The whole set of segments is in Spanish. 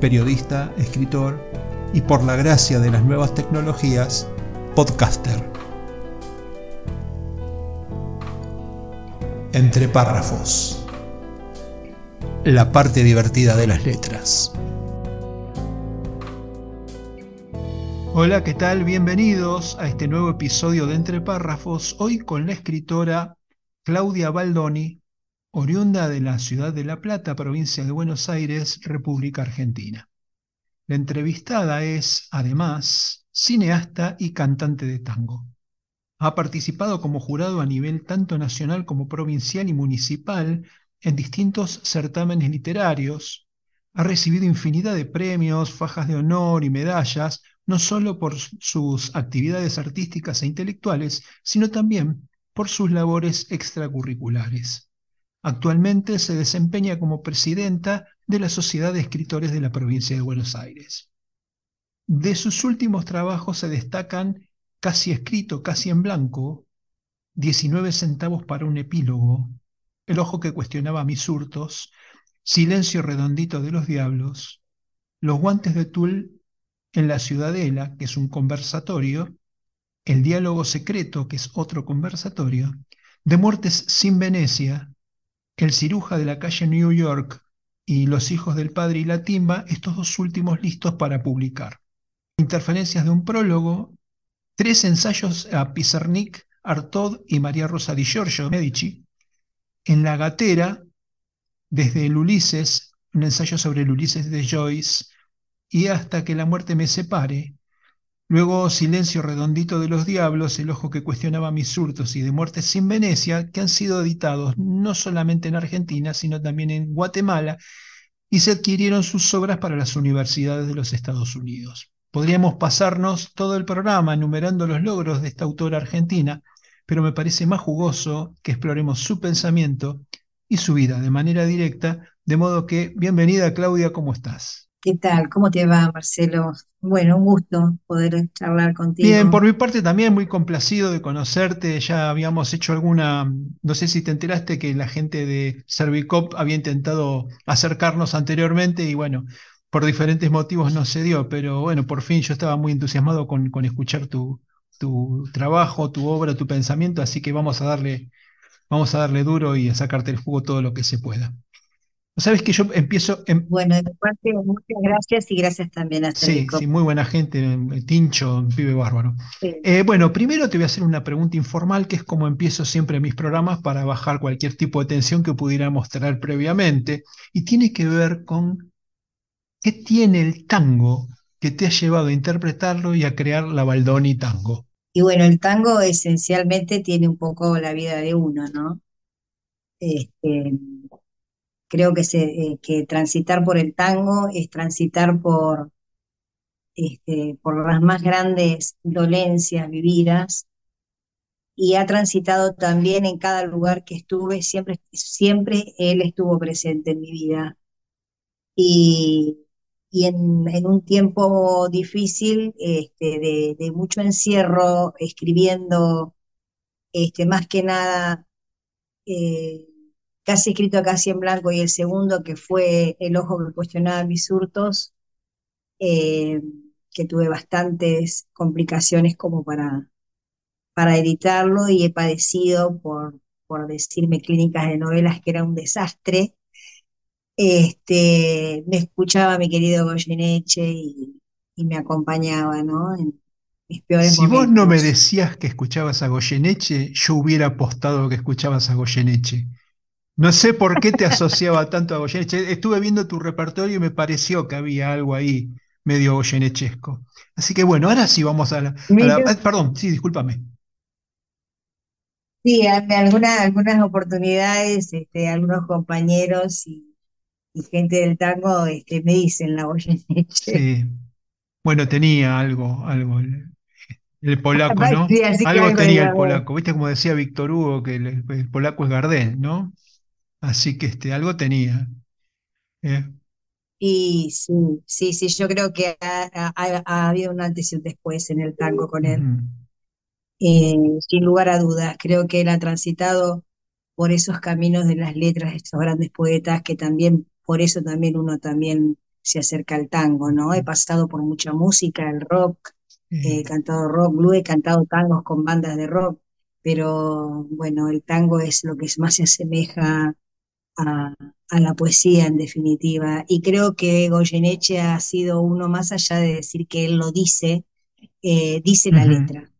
periodista, escritor y por la gracia de las nuevas tecnologías, podcaster. Entre párrafos. La parte divertida de las letras. Hola, ¿qué tal? Bienvenidos a este nuevo episodio de Entre párrafos, hoy con la escritora Claudia Baldoni, oriunda de la ciudad de La Plata, provincia de Buenos Aires, República Argentina. La entrevistada es, además, cineasta y cantante de tango. Ha participado como jurado a nivel tanto nacional como provincial y municipal en distintos certámenes literarios. Ha recibido infinidad de premios, fajas de honor y medallas, no solo por sus actividades artísticas e intelectuales, sino también por sus labores extracurriculares. Actualmente se desempeña como presidenta de la Sociedad de Escritores de la provincia de Buenos Aires. De sus últimos trabajos se destacan Casi escrito, casi en blanco, 19 centavos para un epílogo, El ojo que cuestionaba mis hurtos, Silencio redondito de los diablos, Los guantes de tul en la ciudadela, que es un conversatorio, El diálogo secreto, que es otro conversatorio, De muertes sin Venecia, el ciruja de la calle New York y Los hijos del padre y la timba, estos dos últimos listos para publicar. Interferencias de un prólogo, tres ensayos a Pizarnik, Artaud y María Rosa di Giorgio Medici, en La Gatera, desde el Ulises, un ensayo sobre el Ulises de Joyce, y hasta que la muerte me separe, Luego Silencio Redondito de los Diablos, El Ojo que cuestionaba mis hurtos y de Muertes sin Venecia, que han sido editados no solamente en Argentina, sino también en Guatemala, y se adquirieron sus obras para las universidades de los Estados Unidos. Podríamos pasarnos todo el programa enumerando los logros de esta autora argentina, pero me parece más jugoso que exploremos su pensamiento y su vida de manera directa, de modo que, bienvenida Claudia, ¿cómo estás? ¿Qué tal? ¿Cómo te va, Marcelo? Bueno, un gusto poder charlar contigo. Bien, por mi parte también muy complacido de conocerte. Ya habíamos hecho alguna, no sé si te enteraste que la gente de Servicop había intentado acercarnos anteriormente y bueno, por diferentes motivos no se dio, pero bueno, por fin yo estaba muy entusiasmado con, escuchar tu, tu trabajo, tu obra, tu pensamiento, así que vamos a darle, vamos a darle duro y a sacarte el jugo todo lo que se pueda. Sabes que yo empiezo. Bueno, de parte, muchas gracias y gracias también a Sí, sí, muy buena gente, Tincho, un pibe bárbaro. Eh, bueno, primero te voy a hacer una pregunta informal, que es como empiezo siempre mis programas para bajar cualquier tipo de tensión que pudiera mostrar previamente, y tiene que ver con qué tiene el tango que te ha llevado a interpretarlo y a crear la Baldoni Tango. Y bueno, el tango esencialmente tiene un poco la vida de uno, ¿no? Este, Creo que, eh, que transitar por el tango es transitar por, este, por las más grandes dolencias vividas y ha transitado también en cada lugar que estuve, siempre, siempre él estuvo presente en mi vida. Y, y en, en, un tiempo difícil, este, de, de, mucho encierro, escribiendo, este, más que nada, eh, casi escrito casi en blanco, y el segundo, que fue El ojo que cuestionaba mis hurtos, eh, que tuve bastantes complicaciones como para, para editarlo y he padecido por, por decirme clínicas de novelas que era un desastre. Este, me escuchaba mi querido Goyeneche y, y me acompañaba, ¿no? En mis peores si vos no me decías que escuchabas a Goyeneche, yo hubiera apostado que escuchabas a Goyeneche. No sé por qué te asociaba tanto a Goyeneche. Estuve viendo tu repertorio y me pareció que había algo ahí medio goyenechesco. Así que bueno, ahora sí vamos a la... Ah, perdón, sí, discúlpame. Sí, algunas, algunas oportunidades, este, algunos compañeros y, y gente del tango este, me dicen la Goyeneche. Sí. Bueno, tenía algo, algo. El, el polaco, ¿no? Sí, Algo tenía el polaco. ¿Viste como decía Víctor Hugo que el, el polaco es Gardel, ¿no? Así que este, algo tenía. ¿eh? Y sí, sí, sí, yo creo que ha, ha- ha- ha habido un antes y un después en el tango con él. Eh, sin lugar a dudas, creo que él ha transitado por esos caminos de las letras de estos grandes poetas que también, por eso también uno también se acerca al tango, ¿no? He pasado por mucha música, el rock, Eh, he cantado rock, blues, he cantado tangos con bandas de rock, pero bueno, el tango es lo que más se asemeja a, a la poesía en definitiva. Y creo que Goyeneche ha sido uno más allá de decir que él lo dice, eh, dice la letra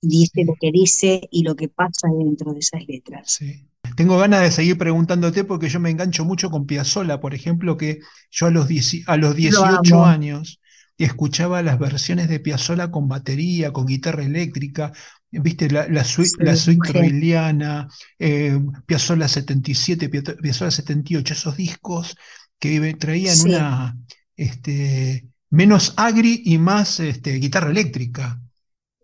dice lo que dice y lo que pasa dentro de esas letras. Sí. Tengo ganas de seguir preguntándote porque yo me engancho mucho con Piazzolla, por ejemplo, que yo a los, 10 a los Lo 18 amo, años escuchaba las versiones de Piazzolla con batería, con guitarra eléctrica, viste, la, la, sui- sí, la suite troiliana, eh, Piazzolla 77, Pia- Piazzolla 78, esos discos que traían Sí, una este, menos agri y más este, guitarra eléctrica.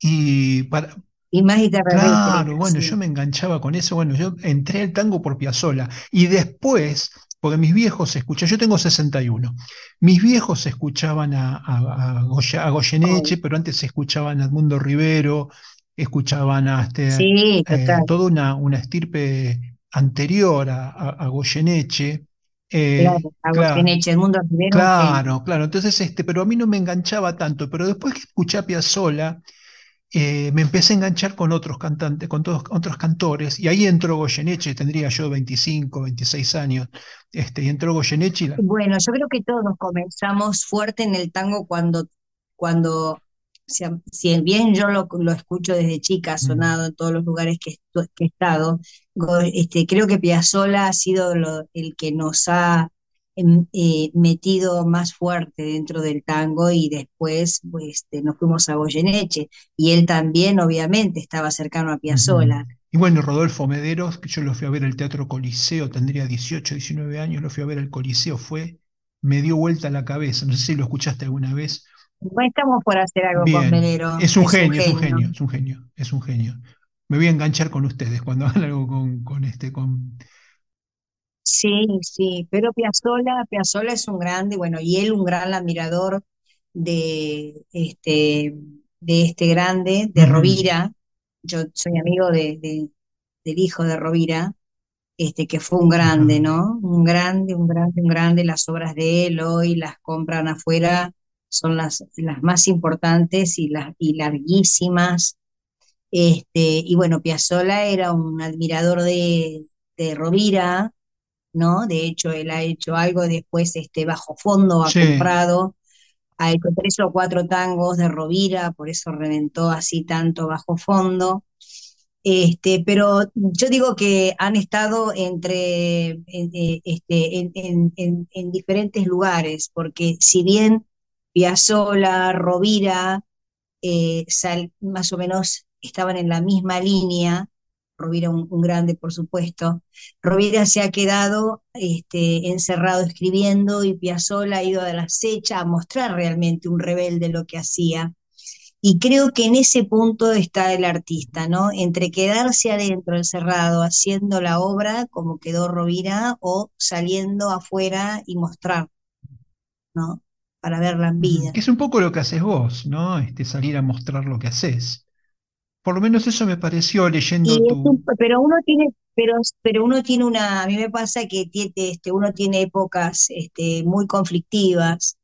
Y para, y más guitarra Claro, eléctrica, bueno, yo sí. me enganchaba con eso. Bueno, yo entré al tango por Piazzolla y después, porque mis viejos escuchaban, yo tengo 61, mis viejos escuchaban a, a, a Goya- a Oh, Goyeneche, pero antes escuchaban a Edmundo Rivero, escuchaban a sí, eh, toda una, una estirpe anterior a, a- a Goyeneche. Eh, claro. A claro, Goyeneche, Edmundo Rivero, claro, claro. Entonces, este, pero a mí no me enganchaba tanto. Pero después que escuché a Piazzolla, eh, me empecé a enganchar con otros cantantes, con todos, otros cantores, y ahí entró Goyeneche, tendría yo 25, 26 años, este, y entró Goyeneche y la... Bueno, yo creo que todos comenzamos fuerte en el tango cuando, cuando, si, si bien yo lo, lo escucho desde chica, ha sonado en todos los lugares que, he estado, este, creo que Piazzolla ha sido lo- el que nos ha em, eh, metido más fuerte dentro del tango y después pues, este, nos fuimos a Goyeneche y él también obviamente estaba cercano a ujú. Piazzolla. Y bueno, Rodolfo Mederos, que yo lo fui a ver al Teatro Coliseo, tendría 18, 19 años, lo fui a ver al Coliseo, fue, me dio vuelta la cabeza, no sé si lo escuchaste alguna vez. Estamos por hacer algo con Melero, es un es un genio, es un genio. es un genio, es un genio. Me voy a enganchar con ustedes cuando hagan algo con, con este, con... Sí, sí, pero Piazzolla, Piazzolla es un grande, bueno, y él un gran admirador de este, de este grande, de Rovira. Yo soy amigo de, de- del hijo de Rovira, este, que fue un grande. ¿no? Un grande, un grande, un grande. Las obras de él hoy las compran afuera, son las, las más importantes y, las, y larguísimas. Este, y bueno, Piazzolla era un admirador de, de Rovira ¿no? De hecho, él ha hecho algo, después este Bajo Fondo ha Sí. comprado, ha hecho tres o cuatro tangos de Rovira, por eso reventó así tanto Bajo Fondo. Este, pero yo digo que han estado entre, en, eh, este, en- en- en diferentes lugares, porque si bien Piazzolla, Rovira, eh, más o menos estaban en la misma línea, Rovira un, un grande, por supuesto. Rovira se ha quedado este, encerrado escribiendo y Piazzolla ha ido a la acecha a mostrar realmente un rebelde lo que hacía. Y creo que en ese punto está el artista, ¿no? Entre quedarse adentro, encerrado, haciendo la obra como quedó Rovira, o saliendo afuera y mostrar, ¿no? Para verla en vida. Que es un poco lo que haces vos, ¿no? Este, salir a mostrar lo que haces. Por lo menos eso me pareció leyendo es un- tu... pero uno tiene, pero, pero uno tiene una, a mí me pasa que tiene, este, uno tiene épocas este, muy conflictivas.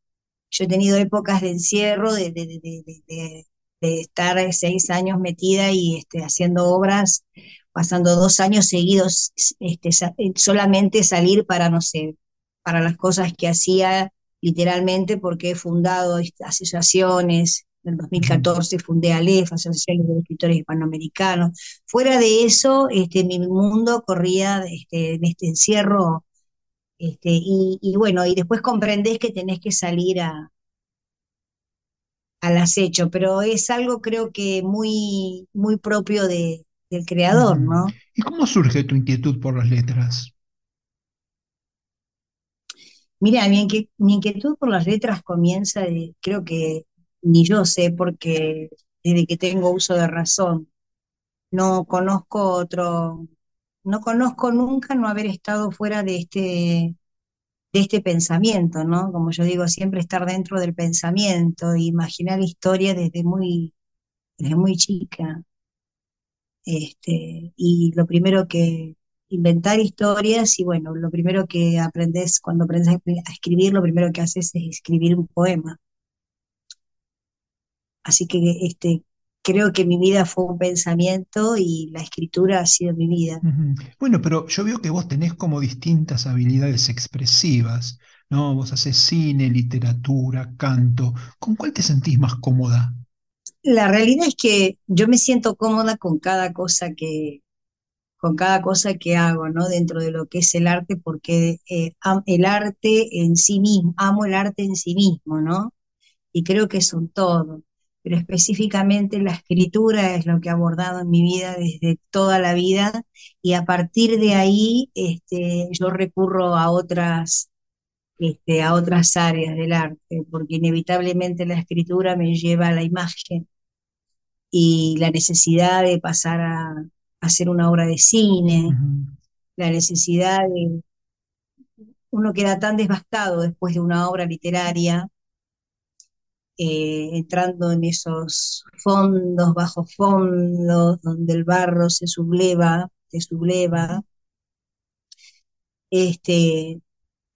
Yo he tenido épocas de encierro, de, de, de, de, de- de estar seis años metida y este, haciendo obras, pasando dos años seguidos, este, solamente salir para, no sé, para las cosas que hacía literalmente, porque he fundado asociaciones. En el Ujú. 2014 fundé ALEF, Asociación de Escritores Hispanoamericanos. Fuera de eso, este, mi mundo corría este, en este encierro este, y, y bueno, y después comprendés que tenés que salir a, al acecho, pero es algo creo que muy, muy propio de, del creador. ¿no? ¿Y cómo surge tu inquietud por las letras? Mira, mi, mi inquietud por las letras comienza, de- creo que ni yo sé, porque desde que tengo uso de razón, no conozco otro, no conozco nunca no haber estado fuera de este, de este pensamiento, ¿no? Como yo digo, siempre estar dentro del pensamiento, imaginar historias desde muy, desde muy chica. Este, y lo primero que, inventar historias, y bueno, lo primero que aprendes, cuando aprendes a escri- a escribir, lo primero que haces es escribir un poema. Así que este, creo que mi vida fue un pensamiento y la escritura ha sido mi vida. Bueno, pero yo veo que vos tenés como distintas habilidades expresivas, ¿no? Vos haces cine, literatura, canto. ¿Con cuál te sentís más cómoda? La realidad es que yo me siento cómoda con cada cosa que, con cada cosa que hago, ¿no? Dentro de lo que es el arte, porque eh, el arte en sí mismo, amo el arte en sí mismo, ¿no? Y creo que es un todo. Pero específicamente la escritura es lo que he abordado en mi vida desde toda la vida y a partir de ahí este, yo recurro a otras, este, a otras áreas del arte, porque inevitablemente la escritura me lleva a la imagen y la necesidad de pasar a hacer una obra de cine, la necesidad de, uno queda tan devastado después de una obra literaria, eh, entrando en esos fondos, bajos fondos, donde el barro se subleva, se subleva, este,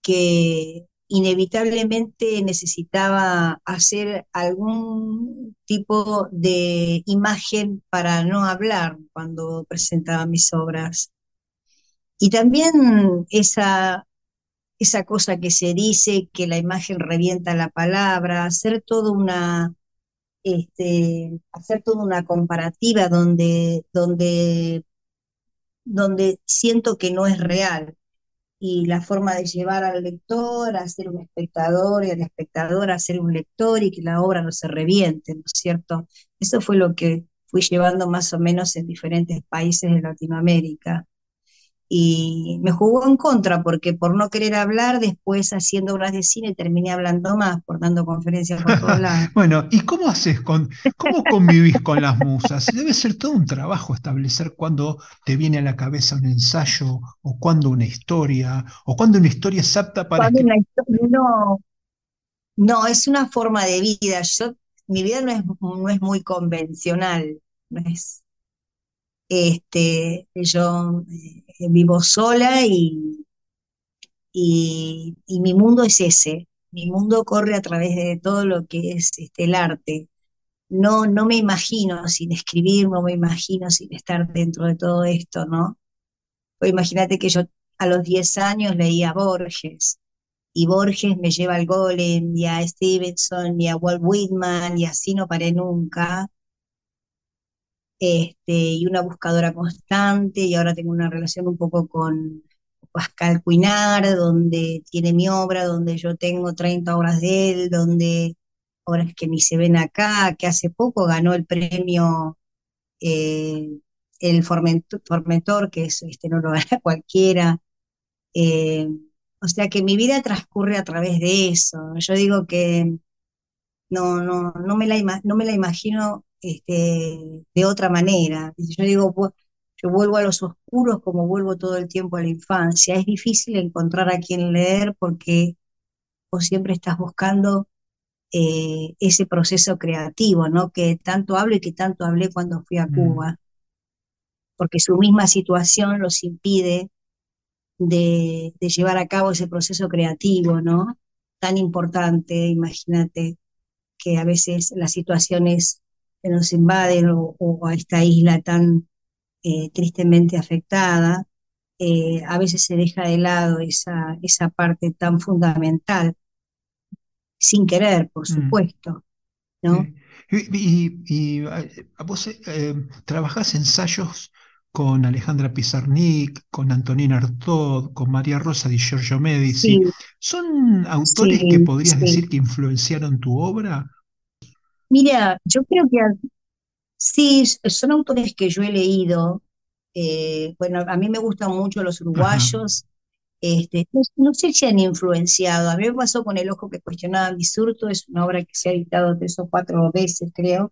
que inevitablemente necesitaba hacer algún tipo de imagen para no hablar cuando presentaba mis obras. Y también esa, esa cosa que se dice, que la imagen revienta la palabra, hacer toda una, este, hacer una comparativa donde, donde, donde siento que no es real. Y la forma de llevar al lector a ser un espectador y al espectador a ser un lector y que la obra no se reviente, ¿no es cierto? Eso fue lo que fui llevando más o menos en diferentes países de Latinoamérica y me jugó en contra porque por no querer hablar, después haciendo obras de cine terminé hablando más, por dando conferencias por todos lados. Bueno, ¿y cómo haces con, cómo convivís con las musas? Debe ser todo un trabajo establecer cuándo te viene a la cabeza un ensayo, o cuándo una historia, o cuándo una historia es apta para Cuando escribir. una histo- no, no, es una forma de vida. Yo, mi vida no es, no es muy convencional, no es, este, yo eh, vivo sola y, y, mi mundo es ese. Mi mundo corre a través de todo lo que es este, el arte. no, no me imagino sin escribir, no me imagino sin estar dentro de todo esto, ¿no? Pues imagínate que yo a los 10 años leía Borges, y Borges me lleva al Golem, y a Stevenson, y a Walt Whitman, y así no paré nunca, este, y una buscadora constante, y ahora tengo una relación un poco con Pascal Cuinar, donde tiene mi obra, donde yo tengo 30 obras de él, donde obras que ni se ven acá, que hace poco ganó el premio eh, el Formentor, que es, este, no lo gana cualquiera. eh, o sea que mi vida transcurre a través de eso. Yo digo que no, no, no me la, no me la imagino este, de otra manera. Yo digo, yo vuelvo a los oscuros como vuelvo todo el tiempo a la infancia. Es difícil encontrar a quien leer porque vos siempre estás buscando eh, ese proceso creativo, ¿no? Que tanto hablo y que tanto hablé cuando fui a Mm, Cuba, porque su misma situación los impide de, de llevar a cabo ese proceso creativo, ¿no? Tan importante, imagínate que a veces las situaciones que nos invaden o, o a esta isla tan eh, tristemente afectada, eh, a veces se deja de lado esa, esa parte tan fundamental, sin querer, por mm. supuesto, ¿no? Y, y- y, eh, vos eh, trabajás ensayos con Alejandra Pizarnik, con Antonina Artaud, con María Rosa di Giorgio Medici. Sí, ¿Son autores que podrías sí. decir que influenciaron tu obra? Mira, yo creo que a- sí, son autores que yo he leído. eh, bueno, a mí me gustan mucho los Ajá. uruguayos, Este, no, sé si han influenciado. A mí me pasó con El Ojo que cuestionaba mi surto, es una obra que se ha editado tres o cuatro veces, creo,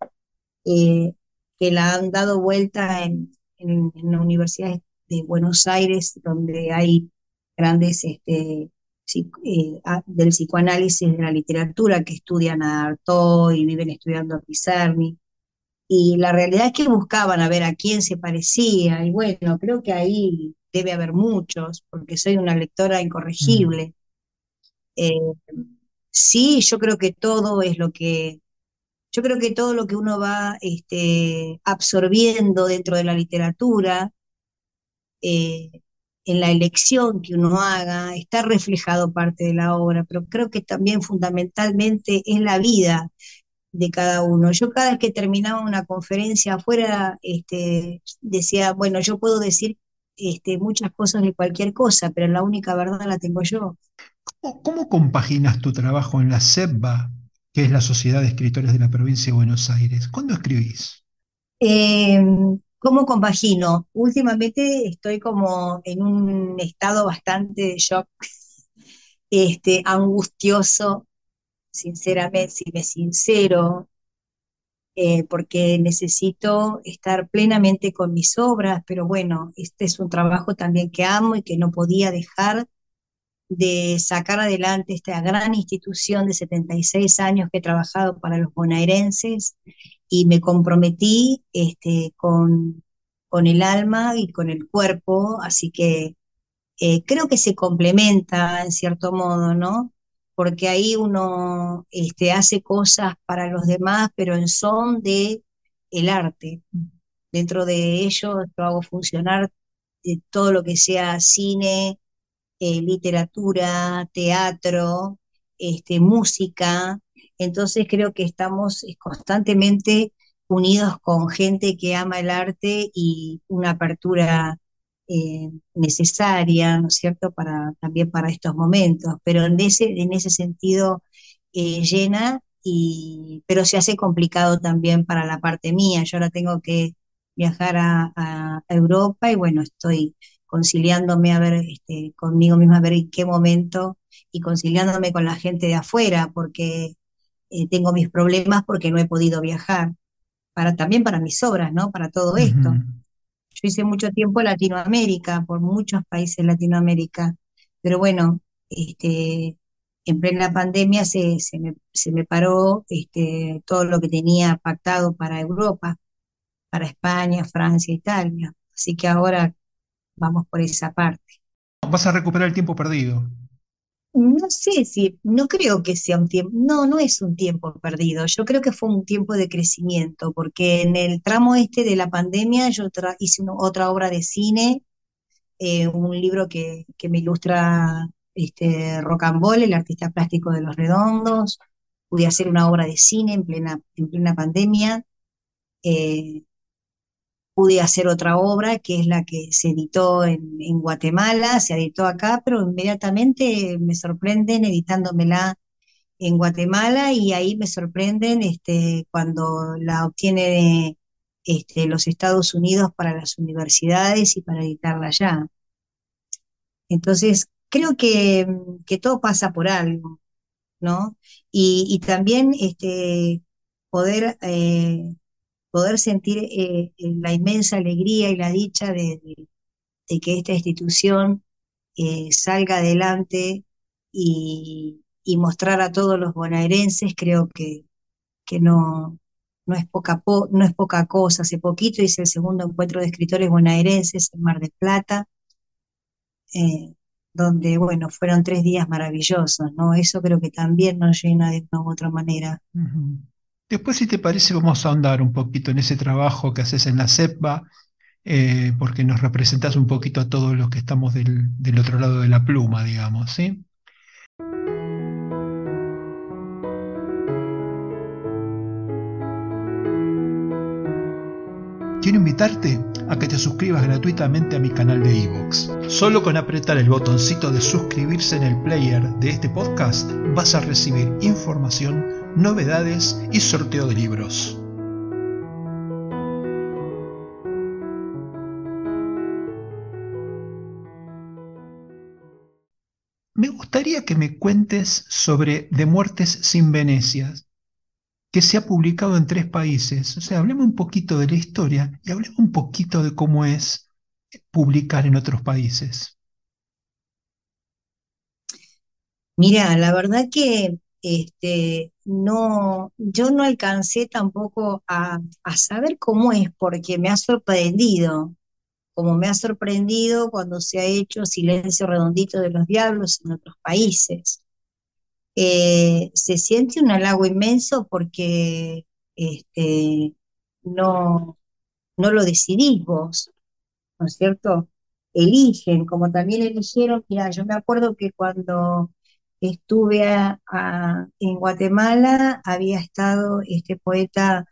eh, que la han dado vuelta en, en, la Universidad de Buenos Aires, donde hay grandes este, eh, del psicoanálisis de la literatura que estudian a Artaud y viven estudiando a Pizarni. Y la realidad es que buscaban a ver a quién se parecía, y bueno, creo que ahí debe haber muchos, porque soy una lectora incorregible. Mm. Eh, sí, yo creo que todo es lo que, yo creo que todo lo que uno va este, absorbiendo dentro de la literatura, eh, en la elección que uno haga, está reflejado parte de la obra, pero creo que también fundamentalmente es la vida de cada uno. Yo cada vez que terminaba una conferencia afuera, este, decía, bueno, yo puedo decir este, muchas cosas de cualquier cosa, pero la única verdad la tengo yo. ¿Cómo, compaginas tu trabajo en la SEBA, que es la Sociedad de Escritores de la Provincia de Buenos Aires? ¿Cuándo escribís? Em, ¿Cómo compagino? Últimamente estoy como en un estado bastante de shock, este, angustioso, sinceramente, si me sincero, eh, porque necesito estar plenamente con mis obras, pero bueno, este es un trabajo también que amo y que no podía dejar de sacar adelante esta gran institución de 76 años que he trabajado para los bonaerenses y me comprometí este, con, con el alma y con el cuerpo, así que eh, creo que se complementa en cierto modo, ¿no? Porque ahí uno este, hace cosas para los demás, pero en son de el arte. Dentro de ello yo hago funcionar eh, todo lo que sea cine, eh, literatura, teatro, este, música, entonces creo que estamos constantemente unidos con gente que ama el arte y una apertura eh, necesaria, ¿no es cierto?, para, también para estos momentos, pero en ese, en ese sentido eh, llena, y, pero se hace complicado también para la parte mía. Yo ahora tengo que viajar a, Europa y bueno, estoy conciliándome a ver este, conmigo misma, a ver en qué momento y conciliándome con la gente de afuera, porque eh, tengo mis problemas porque no he podido viajar, para, también para mis obras, ¿no? Para todo esto. Yo hice mucho tiempo en Latinoamérica, por muchos países de Latinoamérica, pero bueno, este, en plena pandemia se, se, me, se me paró este, todo lo que tenía pactado para Europa, para España, Francia, Italia. Así que ahora vamos por esa parte. Vas a recuperar el tiempo perdido. No sé si, no creo que sea un tiempo, no, no es un tiempo perdido, yo creo que fue un tiempo de crecimiento, porque en el tramo este de la pandemia yo hice otra obra de cine, eh, un libro que, que me ilustra este, Rocambole, el artista plástico de Los Redondos, pude hacer una obra de cine en plena, en plena pandemia, eh, pude hacer otra obra que es la que se editó en, Guatemala, se editó acá, pero inmediatamente me sorprenden editándomela en Guatemala y ahí me sorprenden este, cuando la obtiene este, los Estados Unidos para las universidades y para editarla allá. Entonces, creo que, todo pasa por algo, ¿no? Y, también este, poder eh, poder sentir eh, eh, la inmensa alegría y la dicha de, que esta institución eh, salga adelante y, mostrar a todos los bonaerenses, creo que, que no, no, es poca no es poca cosa. Hace poquito hice el segundo encuentro de escritores bonaerenses en Mar del Plata, donde, bueno, fueron tres días maravillosos, ¿no? Eso creo que también nos llena de una u otra manera. Después, si te parece, vamos a ahondar un poquito en ese trabajo que haces en la CEPA, eh, porque nos representas un poquito a todos los que estamos del, del otro lado de la pluma, digamos, ¿sí? Quiero invitarte a que te suscribas gratuitamente a mi canal de iVoox. Solo con apretar el botoncito de suscribirse en el player de este podcast vas a recibir información, novedades y sorteo de libros. me gustaría que me cuentes sobre De Muertes sin Venecia, que se ha publicado en tres países. O sea, hablemos un poquito de la historia y hablemos un poquito de cómo es publicar en otros países. Mira, la verdad que este, no, yo no alcancé tampoco a, a saber cómo es, porque me ha sorprendido, como me ha sorprendido cuando se ha hecho Silencio Redondito de los Diablos en otros países. Eh, se siente un halago inmenso porque este, no, no lo decidís vos, ¿no es cierto? Eligen, como también eligieron, mira, yo me acuerdo que cuando estuve en Guatemala había estado este poeta,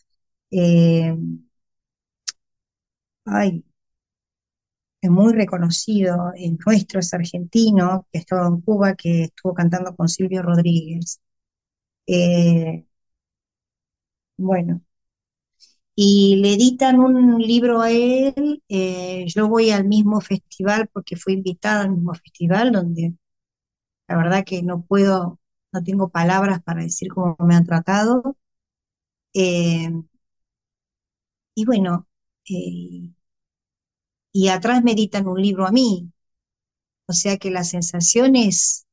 eh, ay, muy reconocido, en nuestro es argentino, que estaba en Cuba, que estuvo cantando con Silvio Rodríguez. Eh, bueno, y le editan un libro a él. eh, yo voy al mismo festival porque fui invitada al mismo festival, donde la verdad que no puedo, no tengo palabras para decir cómo me han tratado. Eh, y bueno, y atrás me editan un libro a mí. O sea que la sensación es,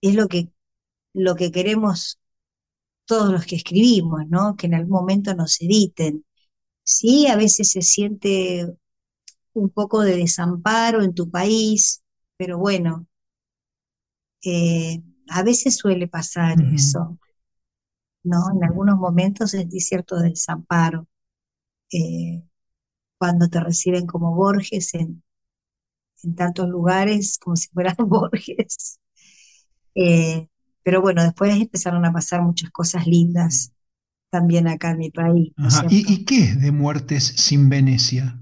lo que, lo que queremos todos los que escribimos, ¿no? Que en algún momento nos editen. Sí, a veces se siente un poco de desamparo en tu país, pero bueno, eh, a veces suele pasar eso, ¿no? En algunos momentos sentí cierto desamparo, eh, cuando te reciben como Borges en, en tantos lugares, como si fueras Borges. Eh, pero bueno, después empezaron a pasar muchas cosas lindas también acá en mi país, ¿no es Ajá. ¿Y, cierto? y qué es De Muertes sin Venecia?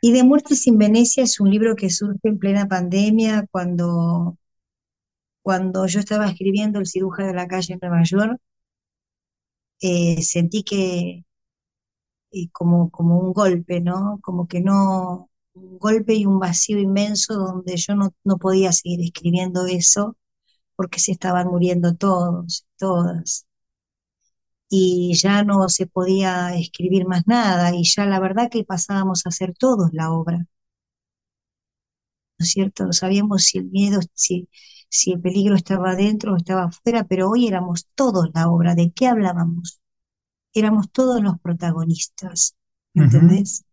Y De Muertes sin Venecia es un libro que surge en plena pandemia, cuando, cuando yo estaba escribiendo El cirujano de la calle en Nueva York, eh, sentí que eh, como, como un golpe, ¿no? Como que no, un golpe y un vacío inmenso donde yo no, no podía seguir escribiendo eso porque se estaban muriendo todos, todas, y ya no se podía escribir más nada, y ya la verdad que pasábamos a hacer todos la obra, ¿no es cierto? No sabíamos si el miedo, si, si el peligro estaba adentro o estaba afuera, pero hoy éramos todos la obra. ¿De qué hablábamos? Éramos todos los protagonistas, ¿entendés?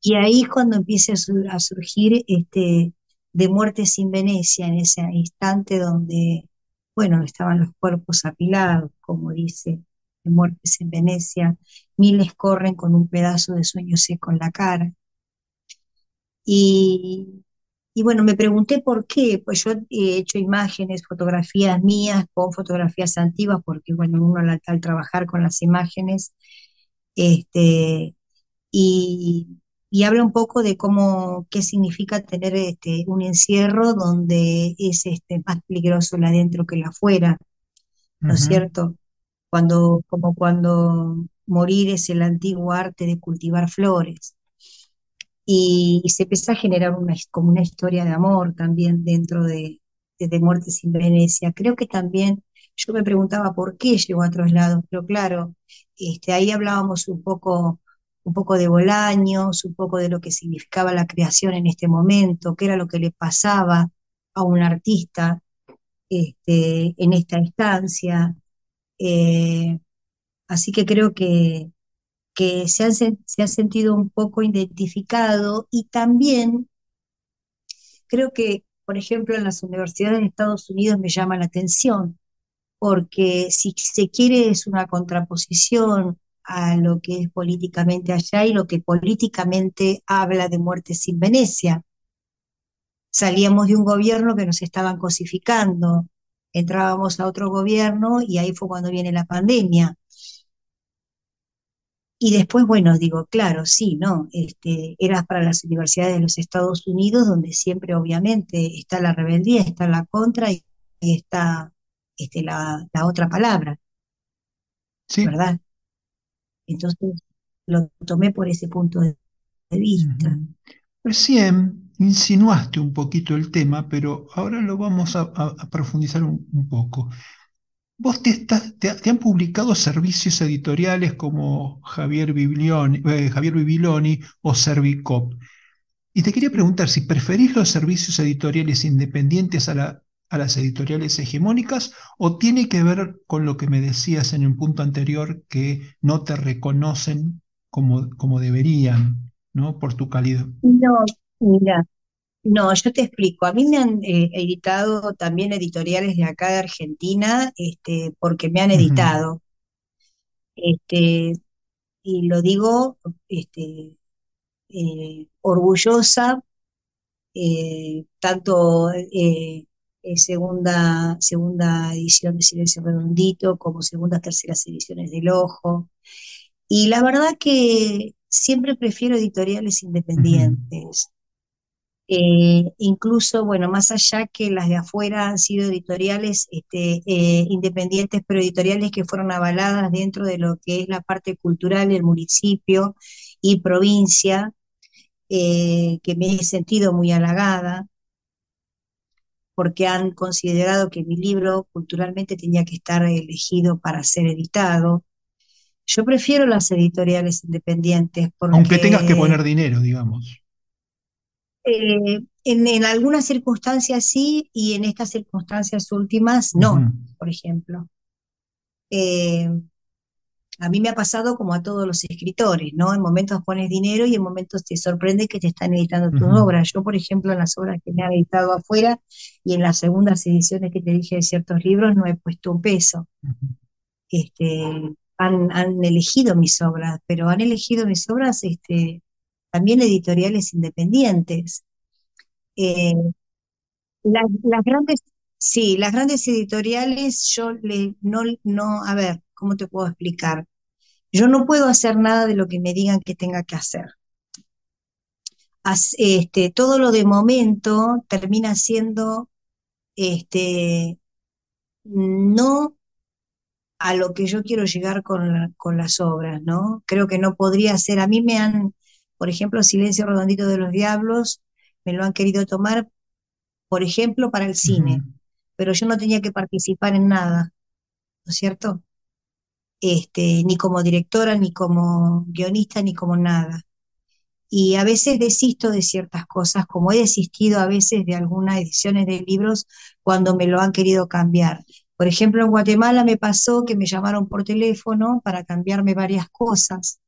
Y ahí es cuando empieza a surgir este, de muerte sin Venecia, en ese instante donde, bueno, estaban los cuerpos apilados, como dice, de muertes en Venecia, miles corren con un pedazo de sueño seco en la cara. Y, y bueno, me pregunté por qué, pues yo he hecho imágenes, fotografías mías con fotografías antiguas, porque bueno, uno al, al trabajar con las imágenes, este, y, y habla un poco de cómo, qué significa tener este, un encierro donde es este, más peligroso el adentro que el afuera, ¿no es cierto? Cuando, como cuando morir es el antiguo arte de cultivar flores. Y, y se empieza a generar una, como una historia de amor también dentro de, de, de Muertes sin Venecia. Creo que también yo me preguntaba por qué llegó a otros lados, pero claro, este, ahí hablábamos un poco, un poco de Bolaños, un poco de lo que significaba la creación en este momento, qué era lo que le pasaba a un artista este, en esta instancia. Eh, así que creo que, que se, han, se ha sentido un poco identificado y también creo que, por ejemplo, en las universidades de Estados Unidos me llama la atención, porque si se quiere es una contraposición a lo que es políticamente allá y lo que políticamente habla de muerte sin Venecia. Salíamos de un gobierno que nos estaban cosificando, entrábamos a otro gobierno y ahí fue cuando viene la pandemia. Y después, bueno, digo, claro, sí, ¿no? Este, eras para las universidades de los Estados Unidos, donde siempre obviamente está la rebeldía, está la contra y, y está este, la, la otra palabra, Sí. ¿verdad? Entonces lo tomé por ese punto de, de vista. ujú. Recién insinuaste un poquito el tema, pero ahora lo vamos a, profundizar un, poco. Vos te, te, han publicado servicios editoriales como Javier, Biblioni, eh, Javier Bibiloni o Servicop. Y te quería preguntar si preferís los servicios editoriales independientes a, la, a las editoriales hegemónicas o tiene que ver con lo que me decías en un punto anterior que no te reconocen como, como deberían, ¿no? Por tu calidad. No, mira, no, yo te explico. A mí me han eh, editado también editoriales de acá de Argentina, este, porque me han editado. Este, y lo digo, este, eh, orgullosa, eh, tanto segunda, segunda edición de Silencio Redondito como segundas, terceras ediciones del Ojo. Y la verdad que siempre prefiero editoriales independientes. Incluso, bueno, más allá que las de afuera han sido editoriales este, independientes, pero editoriales que fueron avaladas dentro de lo que es la parte cultural del municipio y provincia, eh, que me he sentido muy halagada, porque han considerado que mi libro culturalmente tenía que estar elegido para ser editado. Yo prefiero las editoriales independientes. Aunque tengas que poner dinero, digamos. Eh, en, algunas circunstancias sí, y en estas circunstancias últimas no, por ejemplo. Eh, a mí me ha pasado como a todos los escritores, ¿no? En momentos pones dinero y en momentos te sorprende que te están editando tus obras. Yo, por ejemplo, en las obras que me han editado afuera y en las segundas ediciones que te dije de ciertos libros no he puesto un peso. este, han, elegido mis obras, pero han elegido mis obras este, también editoriales independientes. Eh, las, grandes, sí, las grandes editoriales, yo le, no, no, a ver, ¿cómo te puedo explicar? Yo no puedo hacer nada de lo que me digan que tenga que hacer. Este, todo lo de momento termina siendo este, no a lo que yo quiero llegar con, con, las obras, ¿no? Creo que no podría ser. A mí me han, por ejemplo, Silencio Redondito de los Diablos, me lo han querido tomar, por ejemplo, para el cine, pero yo no tenía que participar en nada, ¿no es cierto? este, ni como directora, ni como guionista, ni como nada. Y a veces desisto de ciertas cosas, como he desistido a veces de algunas ediciones de libros cuando me lo han querido cambiar. Por ejemplo, en Guatemala me pasó que me llamaron por teléfono para cambiarme varias cosas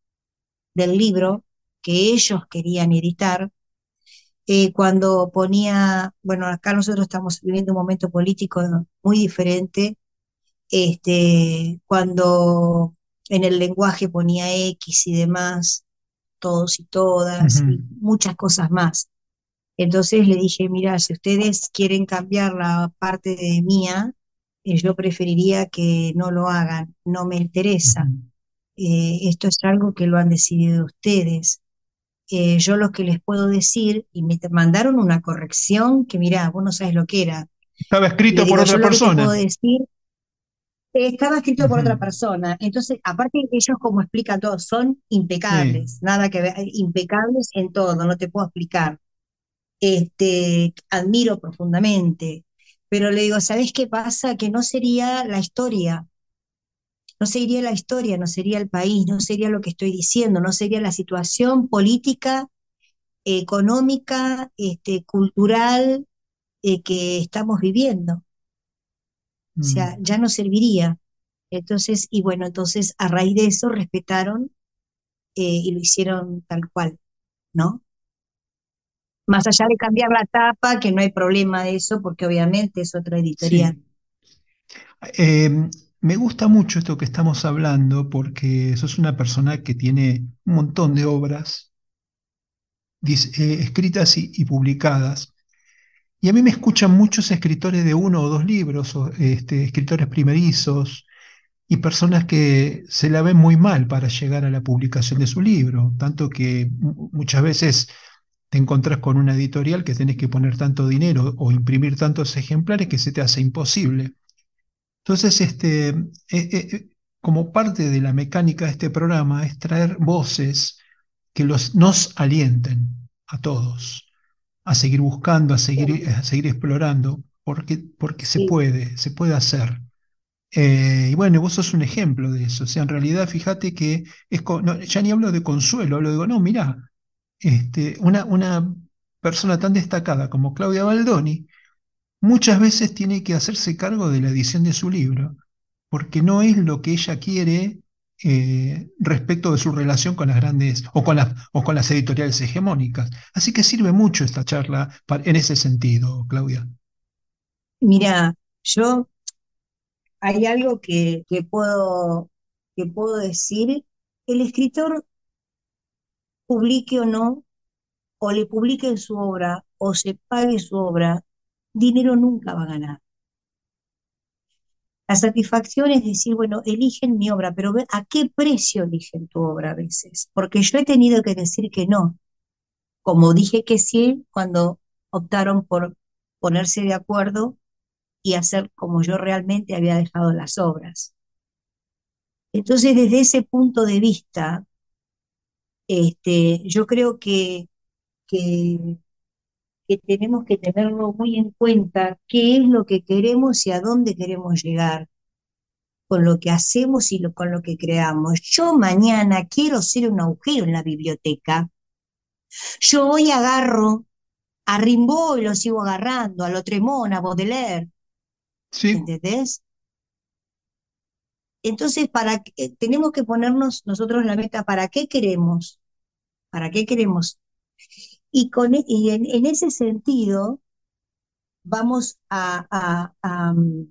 del libro que ellos querían editar. Eh, cuando ponía, bueno, acá nosotros estamos viviendo un momento político muy diferente este, cuando en el lenguaje ponía X y demás, todos y todas, y muchas cosas más. Entonces le dije, mira, si ustedes quieren cambiar la parte de mía, eh, yo preferiría que no lo hagan, no me interesa. Eh, esto es algo que lo han decidido ustedes. Eh, yo lo que les puedo decir, y me mandaron una corrección que, mira, vos no sabes lo que era. Estaba escrito por otra persona. decir, estaba escrito por otra persona. Entonces, aparte ellos, como explican todo, son impecables, nada que ver, impecables en todo, no te puedo explicar. Este, admiro profundamente, pero le digo, ¿sabes qué pasa? Que no sería la historia, no sería la historia, no sería el país, no sería lo que estoy diciendo, no sería la situación política, económica, este, cultural eh, que estamos viviendo. O sea, mm. ya no serviría. Entonces, y bueno, entonces a raíz de eso respetaron eh, y lo hicieron tal cual, ¿no? Más allá de cambiar la tapa, que no hay problema de eso, porque obviamente es otra editorial. Em, me gusta mucho esto que estamos hablando, porque sos una persona que tiene un montón de obras eh, escritas y publicadas. Y a mí me escuchan muchos escritores de uno o dos libros, este, escritores primerizos y personas que se la ven muy mal para llegar a la publicación de su libro, tanto que muchas veces te encontrás con una editorial que tenés que poner tanto dinero o imprimir tantos ejemplares que se te hace imposible. Entonces, este, eh, eh, como parte de la mecánica de este programa es traer voces que los, nos alienten a todos a seguir buscando, a seguir, a seguir explorando, porque, porque se Sí, puede, se puede hacer. Eh, y bueno, vos sos un ejemplo de eso. O sea, en realidad, fíjate que es co- no, ya ni hablo de consuelo, hablo de, no, mirá, este, una, una persona tan destacada como Claudia Baldoni muchas veces tiene que hacerse cargo de la edición de su libro, porque no es lo que ella quiere eh, respecto de su relación con las grandes o con las, o con las editoriales hegemónicas. Así que sirve mucho esta charla en ese sentido, Claudia. mira, yo hay algo que, que puedo, que puedo decir. El escritor, publique o no, o le publiquen su obra, o se pague su obra, dinero nunca va a ganar. La satisfacción es decir, bueno, eligen mi obra, pero a qué precio eligen tu obra a veces. Porque yo he tenido que decir que no, como dije que sí cuando optaron por ponerse de acuerdo y hacer como yo realmente había dejado las obras. Entonces, desde ese punto de vista, este, yo creo que, que, que tenemos que tenerlo muy en cuenta, qué es lo que queremos y a dónde queremos llegar con lo que hacemos y lo, con lo que creamos. Yo mañana quiero ser un agujero en la biblioteca. Yo hoy agarro a Rimbaud y lo sigo agarrando, a Lotremont, a Baudelaire, Sí, ¿entendés? Entonces, para, eh, tenemos que ponernos nosotros la meta, ¿para qué queremos? ¿Para qué queremos? Y, con, e- en, ese sentido, vamos a, mm,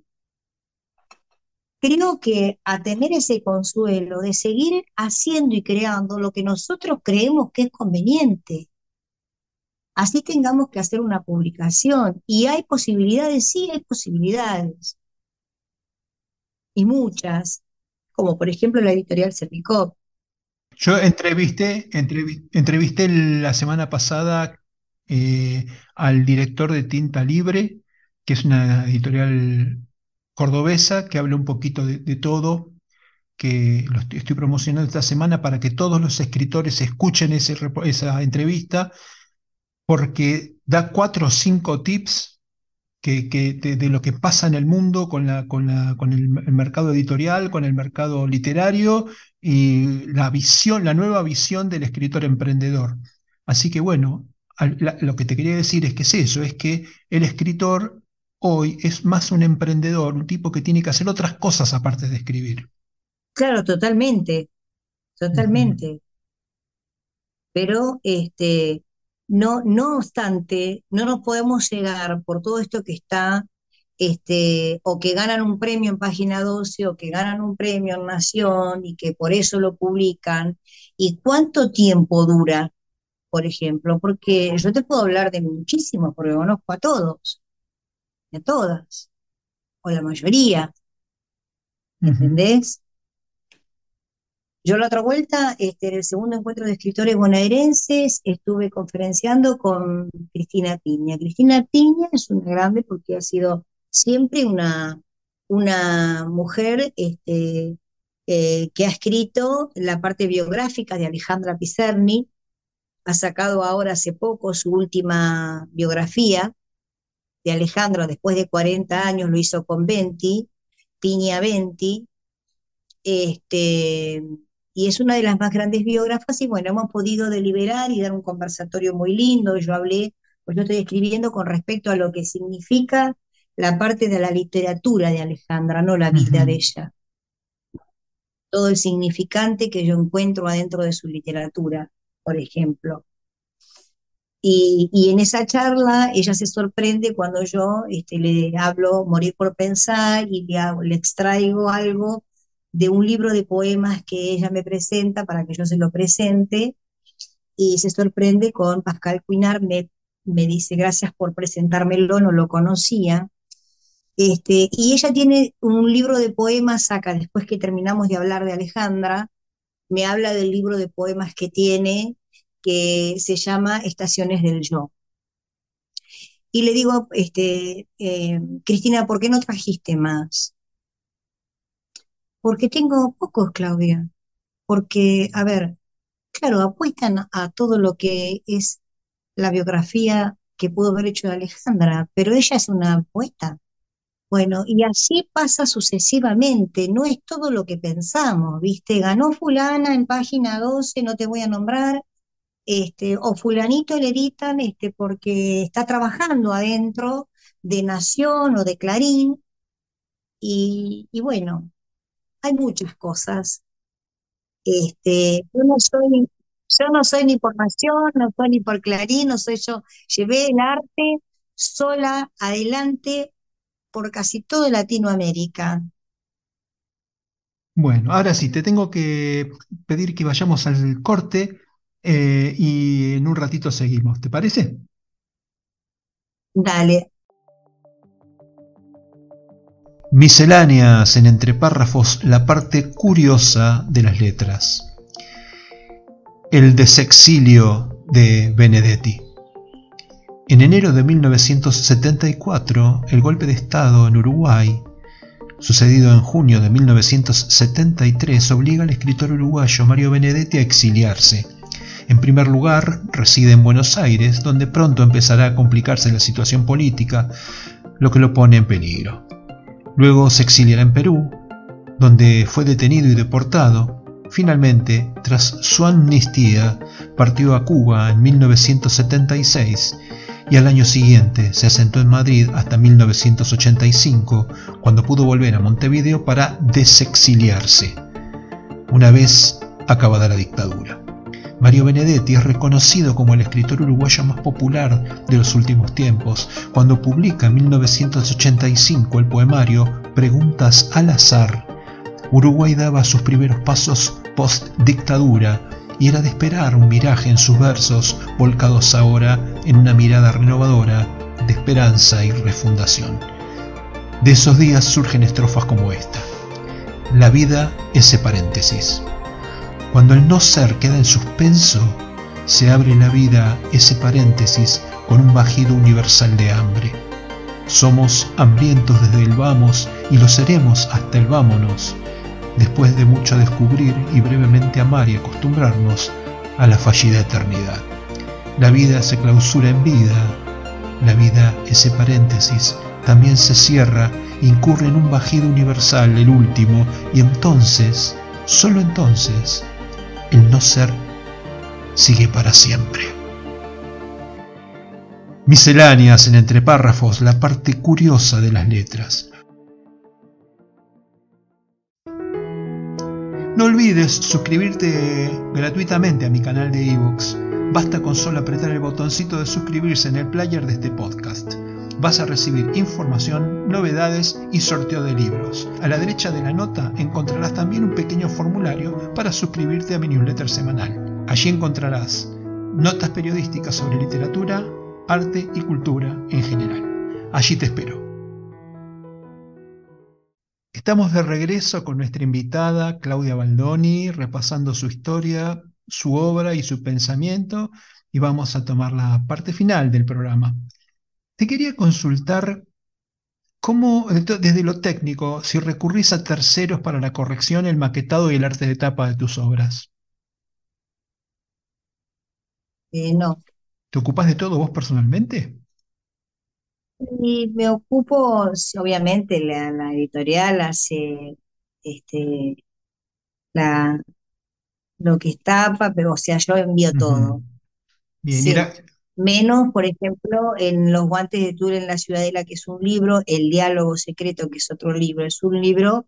creo que a tener ese consuelo de seguir haciendo y creando lo que nosotros creemos que es conveniente. Así tengamos que hacer una publicación. Y hay posibilidades, sí hay posibilidades, y muchas, como por ejemplo la editorial Cervicop. Yo entrevisté, entrevi- entrevisté la semana pasada eh, al director de Tinta Libre, que es una editorial cordobesa que habla un poquito de, todo que lo estoy, promocionando esta semana para que todos los escritores escuchen esa entrevista, porque da cuatro o cinco tips que, que de, de lo que pasa en el mundo con, la, con, la, con el, el mercado editorial, con el mercado literario y la visión, la nueva visión del escritor emprendedor. Así que bueno, al- la- lo que te quería decir es que es eso, es que el escritor hoy es más un emprendedor, un tipo que tiene que hacer otras cosas aparte de escribir. Claro, totalmente, totalmente. Pero este, no, no obstante, no nos podemos llegar por todo esto que está, este, o que ganan un premio en Página 12, o que ganan un premio en Nación, y que por eso lo publican. ¿Y cuánto tiempo dura, por ejemplo? Porque yo te puedo hablar de muchísimos, porque conozco a todos, a todas, o la mayoría. ¿entendés? Yo la otra vuelta, este, en el segundo encuentro de escritores bonaerenses, estuve conferenciando con Cristina Piña. Cristina Piña es una grande porque ha sido siempre una, una mujer este, eh, que ha escrito la parte biográfica de Alejandra Pizerni, ha sacado ahora hace poco su última biografía de Alejandra, después de 40 años lo hizo con Venti, Piña Venti, este, y es una de las más grandes biógrafas y bueno, hemos podido deliberar y dar un conversatorio muy lindo. Yo hablé, pues yo estoy escribiendo con respecto a lo que significa la parte de la literatura de Alejandra, no la vida de Ujú. ella, todo el significante que yo encuentro adentro de su literatura, por ejemplo. Y, y en esa charla ella se sorprende cuando yo este, le hablo Morir por Pensar y le, hago- le extraigo algo de un libro de poemas que ella me presenta para que yo se lo presente y se sorprende con Pascal Cuinar, me, me dice gracias por presentármelo, no lo conocía. Este, y ella tiene un libro de poemas, saca después que terminamos de hablar de Alejandra, me habla del libro de poemas que tiene, que se llama Estaciones del Yo. Y le digo, este, eh, Cristina, ¿por qué no trajiste más? Porque tengo pocos, Claudia. Porque, a ver, claro, apuestan a todo lo que es la biografía que pudo haber hecho Alejandra, pero ella es una poeta. Bueno, y así pasa sucesivamente, no es todo lo que pensamos, ¿viste? Ganó fulana en página 12, no te voy a nombrar, este, o fulanito le editan este, porque está trabajando adentro de Nación o de Clarín, y, y bueno, hay muchas cosas. Este, yo no soy, yo no soy ni por Nación, no soy ni por Clarín, no soy yo. Llevé el arte sola adelante por casi toda Latinoamérica. Bueno, ahora sí, te tengo que pedir que vayamos al corte eh, y en un ratito seguimos. ¿Te parece? Dale. Misceláneas en entre párrafos, la parte curiosa de las letras. El desexilio de Benedetti. En enero de 1974, el golpe de Estado en Uruguay, sucedido en junio de 1973, obliga al escritor uruguayo Mario Benedetti a exiliarse. En primer lugar, reside en Buenos Aires, donde pronto empezará a complicarse la situación política, lo que lo pone en peligro. Luego se exiliará en Perú, donde fue detenido y deportado. Finalmente, tras su amnistía, partió a Cuba en 1976 y al año siguiente se asentó en Madrid hasta 1985, cuando pudo volver a Montevideo para desexiliarse, una vez acabada la dictadura. Mario Benedetti es reconocido como el escritor uruguayo más popular de los últimos tiempos, cuando publica en 1985 el poemario Preguntas al azar. Uruguay daba sus primeros pasos post-dictadura y era de esperar un viraje en sus versos, volcados ahora en una mirada renovadora de esperanza y refundación. De esos días surgen estrofas como esta. La vida, ese paréntesis. Cuando el no ser queda en suspenso, se abre la vida, ese paréntesis, con un bajido universal de hambre. Somos hambrientos desde el vamos y lo seremos hasta el vámonos después de mucho descubrir y brevemente amar y acostumbrarnos a la fallida eternidad. La vida se clausura en vida, la vida, ese paréntesis, también se cierra, incurre en un bajido universal, el último, y entonces, solo entonces, el no ser sigue para siempre. Misceláneas en entre párrafos, la parte curiosa de las letras. No olvides suscribirte gratuitamente a mi canal de ebooks. Basta con solo apretar el botoncito de suscribirse en el player de este podcast. Vas a recibir información, novedades y sorteo de libros. A la derecha de la nota encontrarás también un pequeño formulario para suscribirte a mi newsletter semanal. Allí encontrarás notas periodísticas sobre literatura, arte y cultura en general. Allí te espero. Estamos de regreso con nuestra invitada Claudia Baldoni, repasando su historia, su obra y su pensamiento, y vamos a tomar la parte final del programa. Te quería consultar cómo, desde lo técnico, si recurrís a terceros para la corrección, el maquetado y el arte de tapa de tus obras. Eh, no. ¿Te ocupas de todo vos personalmente? Y me ocupo, obviamente, la, la editorial hace este, la, lo que está, pero o sea, yo envío todo. Bien, Sí. Menos, por ejemplo, en Los guantes de Tura en la Ciudadela, que es un libro, El diálogo secreto, que es otro libro. Es un libro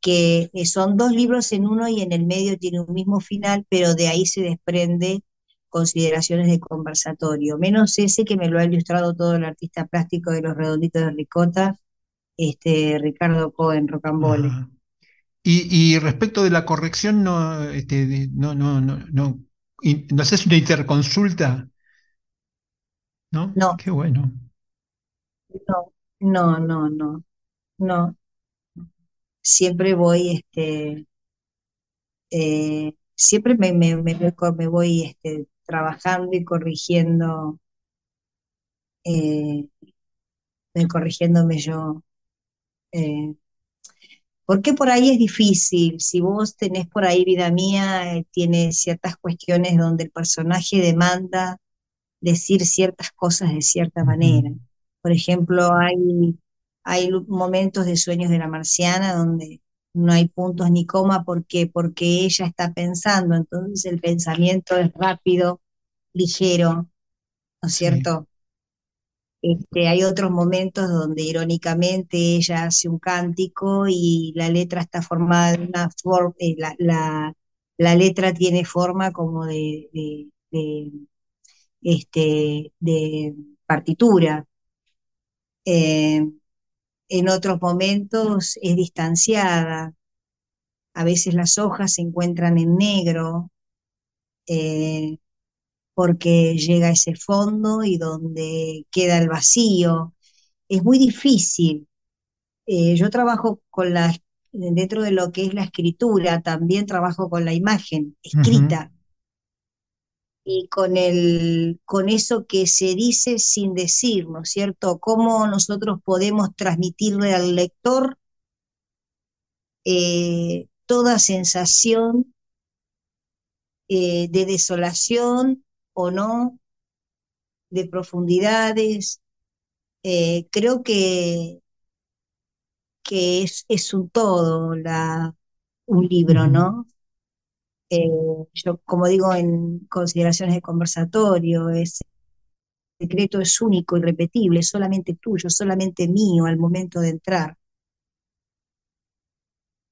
que eh, son dos libros en uno y en el medio tiene un mismo final, pero de ahí se desprende consideraciones de conversatorio. Menos ese que me lo ha ilustrado todo el artista plástico de los redonditos de Ricota, este Ricardo Cohen, Rocambole. Y, respecto de la corrección, no, este, no, no, no, no, ¿no haces una interconsulta? ¿No? No, Qué bueno. no, no, no, no, no. Siempre voy, este, eh, siempre me, me, me, voy co- me voy este, trabajando y corrigiendo, eh, eh, corrigiéndome yo. eh, porque por ahí es difícil. Si vos tenés por ahí vida mía, eh, tiene ciertas cuestiones donde el personaje demanda decir ciertas cosas de cierta manera. Por ejemplo, hay, hay momentos de sueños de la marciana donde no hay puntos ni coma, ¿por qué? Porque ella está pensando, entonces el pensamiento es rápido, ligero, ¿no es sí, cierto? Este, hay otros momentos donde irónicamente ella hace un cántico y la letra está formada de una forma, la, la, la letra tiene forma como de, de, de, este, de partitura. Eh, en otros momentos es distanciada, a veces las hojas se encuentran en negro, eh, porque llega a ese fondo y donde queda el vacío. Es muy difícil Eh, yo trabajo con la, dentro de lo que es la escritura, también trabajo con la imagen escrita y con el, con eso que se dice sin decir, ¿no es cierto? Cómo nosotros podemos transmitirle al lector eh, toda sensación eh, de desolación o no, de profundidades. Eh, creo que, que es, es un todo la, un libro. ¿no? Eh, yo, como digo, en consideraciones de conversatorio, ese secreto es único, irrepetible, solamente tuyo, solamente mío al momento de entrar.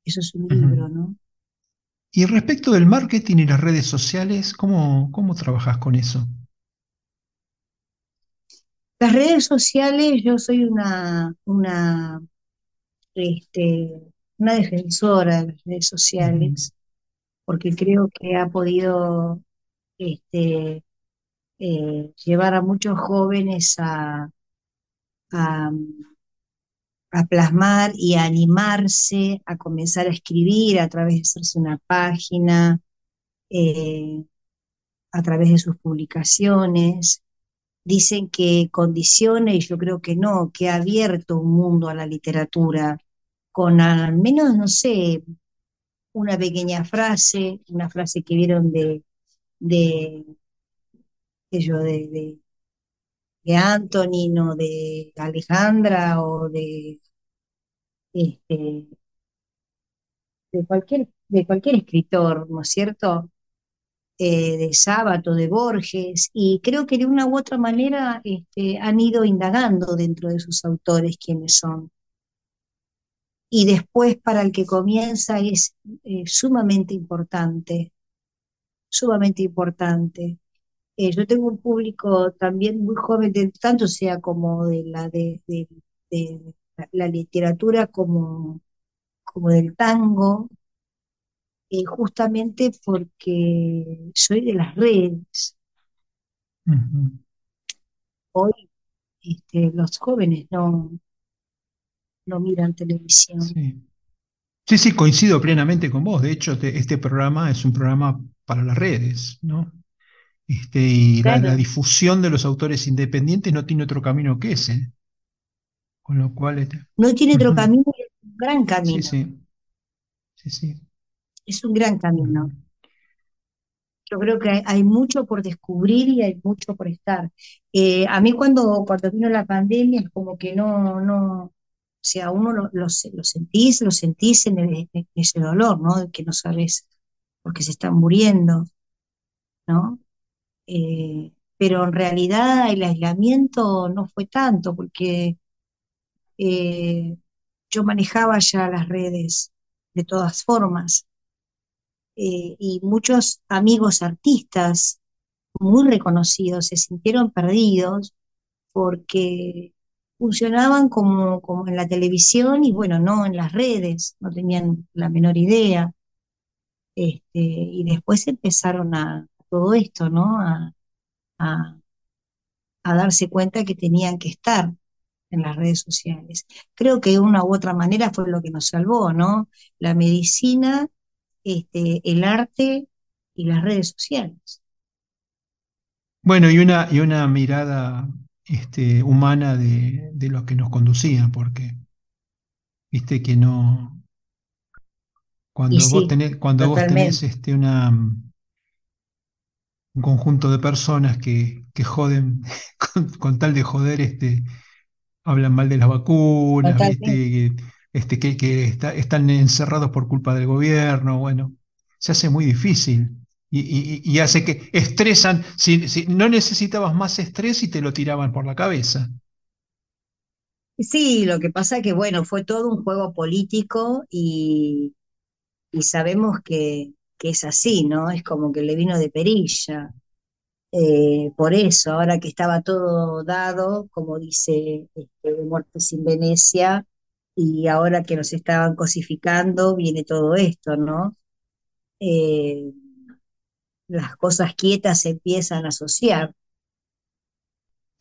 Eso es un libro, ¿no? Y respecto del marketing y las redes sociales, ¿cómo, cómo trabajas con eso? Las redes sociales, yo soy una, una, este, una defensora de las redes sociales, porque creo que ha podido este, eh, llevar a muchos jóvenes a, plasmar y a animarse a comenzar a escribir a través de hacerse una página, eh, a través de sus publicaciones. Dicen que condiciona y yo creo que no, que ha abierto un mundo a la literatura con al menos, no sé, una pequeña frase, una frase que vieron de, de, de, de, de, de Alejandra o de, este, de, cualquier, de cualquier escritor, ¿no es cierto? eh, de Sábato, de Borges, y creo que de una u otra manera este, han ido indagando dentro de sus autores quiénes son. Y después para el que comienza es eh, sumamente importante, sumamente importante. Eh, yo tengo un público también muy joven, de, tanto sea como de la, de, de, de la, literatura como, como del tango, eh, justamente porque soy de las redes. Hoy este, los jóvenes no, no miran televisión. Sí. Sí, sí, coincido plenamente con vos. De hecho, te- este programa es un programa para las redes, ¿no? Este, y la, difusión de los autores independientes no tiene otro camino que ese. Con lo cual, este, no tiene otro camino es un gran camino, sí, sí, sí. es un gran camino. Yo creo que hay, hay mucho por descubrir y hay mucho por estar. Eh, a mí cuando, cuando vino la pandemia es como que no, no, o sea, uno lo, lo, se- lo sentís, lo sentís en, el- ese dolor, ¿no? De que no sabes porque se están muriendo, ¿no? Eh, pero en realidad el aislamiento no fue tanto, porque eh, yo manejaba ya las redes de todas formas eh, y muchos amigos artistas muy reconocidos se sintieron perdidos porque funcionaban como, como en la televisión y bueno, no en las redes, no tenían la menor idea. Este, y después empezaron a, todo esto, ¿no? A, a, a darse cuenta que tenían que estar en las redes sociales. Creo que de una u otra manera fue lo que nos salvó, ¿no? La medicina, este, el arte y las redes sociales. Bueno, y una, y una mirada este, humana de, de los que nos conducían, porque viste que no, cuando vos tenés, cuando vos tenés este, una, un conjunto de personas que, que joden con, con tal de joder, este, hablan mal de las vacunas, ¿viste? Este, que, que está- están encerrados por culpa del gobierno, bueno, se hace muy difícil. Y, hace que estresan, si, si no necesitabas más estrés y te lo tiraban por la cabeza. Sí, lo que pasa que, bueno, fue todo un juego político y, y sabemos que, que es así, ¿no? Es como que le vino de perilla. Eh, por eso, ahora que estaba todo dado, como dice este, de Venecia, y ahora que nos estaban cosificando, viene todo esto, ¿no? Eh, las cosas quietas se empiezan a asociar.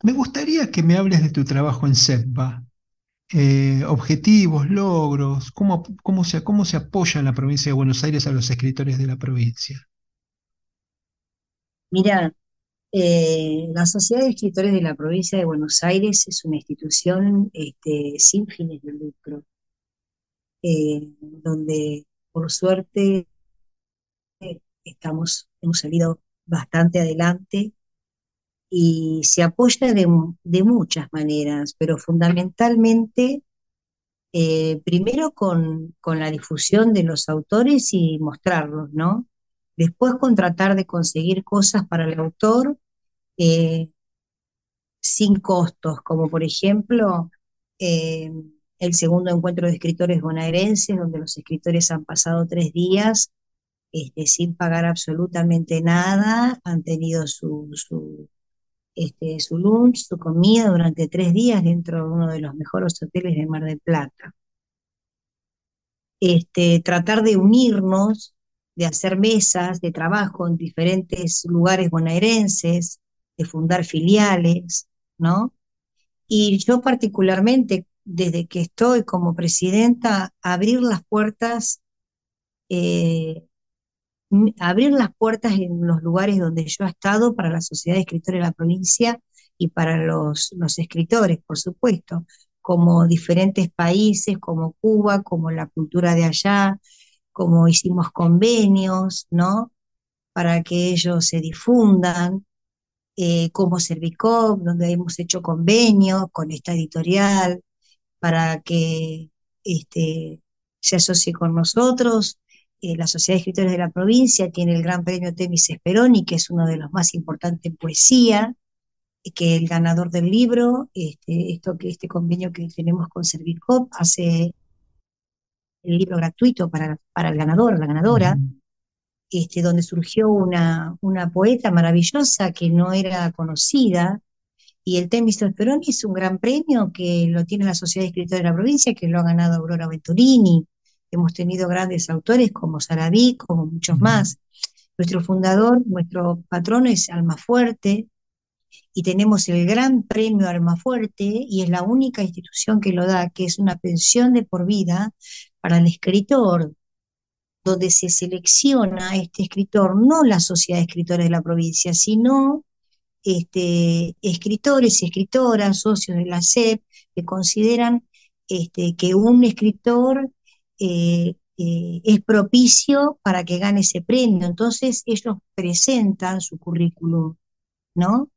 Me gustaría que me hables de tu trabajo en SEPBA. Eh, objetivos, logros, cómo, cómo se, cómo se apoya en la provincia de Buenos Aires a los escritores de la provincia. Mira, eh, la Sociedad de Escritores de la Provincia de Buenos Aires es una institución este, sin fines de lucro, eh, donde por suerte estamos, hemos salido bastante adelante y se apoya de, de muchas maneras, pero fundamentalmente, eh, primero con, con la difusión de los autores y mostrarlos, ¿no? Después con tratar de conseguir cosas para el autor eh, sin costos, como por ejemplo eh, el segundo encuentro de escritores bonaerenses, donde los escritores han pasado tres días este, sin pagar absolutamente nada, han tenido su, su este, su lunch, su comida durante tres días dentro de uno de los mejores hoteles de Mar del Plata. Este, tratar de unirnos, de hacer mesas de trabajo en diferentes lugares bonaerenses, de fundar filiales, ¿no? Y yo particularmente, desde que estoy como presidenta, abrir las puertas eh, abrir las puertas en los lugares donde yo he estado para la Sociedad de Escritores de la provincia y para los, escritores, por supuesto, como diferentes países, como Cuba, como la cultura de allá, como hicimos convenios, ¿no? Para que ellos se difundan, eh, como Servicop, donde hemos hecho convenios con esta editorial para que este, se asocie con nosotros. Eh, la Sociedad de Escritores de la provincia tiene el Gran Premio Temis Speroni, que es uno de los más importantes en poesía, que el ganador del libro, este, esto que este convenio que tenemos con Servicop hace el libro gratuito para, para el ganador, la ganadora, este, donde surgió una, una poeta maravillosa que no era conocida, y el Temis Peroni es un gran premio que lo tiene la Sociedad de Escritores de la provincia, que lo ha ganado Aurora Venturini. Hemos tenido grandes autores como Sarabí, como muchos más. Nuestro fundador, nuestro patrono es Almafuerte, y tenemos el gran premio Almafuerte, y es la única institución que lo da, que es una pensión de por vida para el escritor, donde se selecciona a este escritor, no la Sociedad de Escritores de la provincia, sino este, escritores y escritoras, socios de la SEP, que consideran este, que un escritor eh, eh, es propicio para que gane ese premio. Entonces ellos presentan su currículum, ¿no?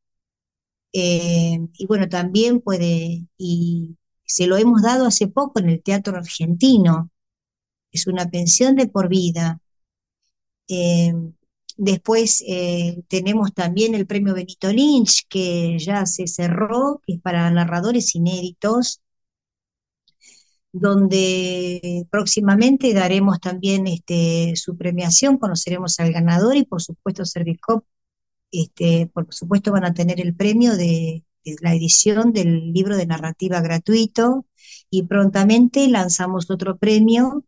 Eh, y bueno, también puede, y se lo hemos dado hace poco en el Teatro Argentino, es una pensión de por vida. Después tenemos también el premio Benito Lynch, que ya se cerró, que es para narradores inéditos, donde próximamente daremos también este, su premiación, conoceremos al ganador y por supuesto Servicop, este, por supuesto van a tener el premio de, la edición del libro de narrativa gratuito y prontamente lanzamos otro premio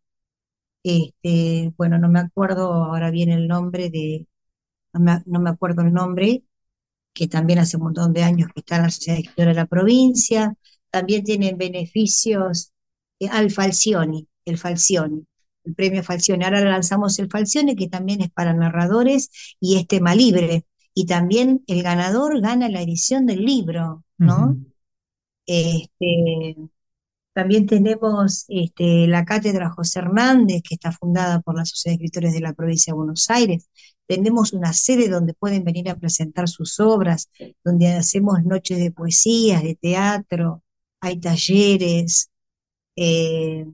este, bueno, no me acuerdo ahora bien el nombre de, no me, acuerdo el nombre, que también hace un montón de años que está en la Sociedad de Escritores de la provincia, también tienen beneficios al Falcioni, el Falcioni, el premio Falcioni. Ahora lanzamos el Falcioni, que también es para narradores y es tema libre. Y también el ganador gana la edición del libro, ¿no? Este, también tenemos este, la Cátedra José Hernández, que está fundada por la Sociedad de Escritores de la Provincia de Buenos Aires, tenemos una sede donde pueden venir a presentar sus obras, donde hacemos noches de poesías, de teatro, hay talleres. Eh,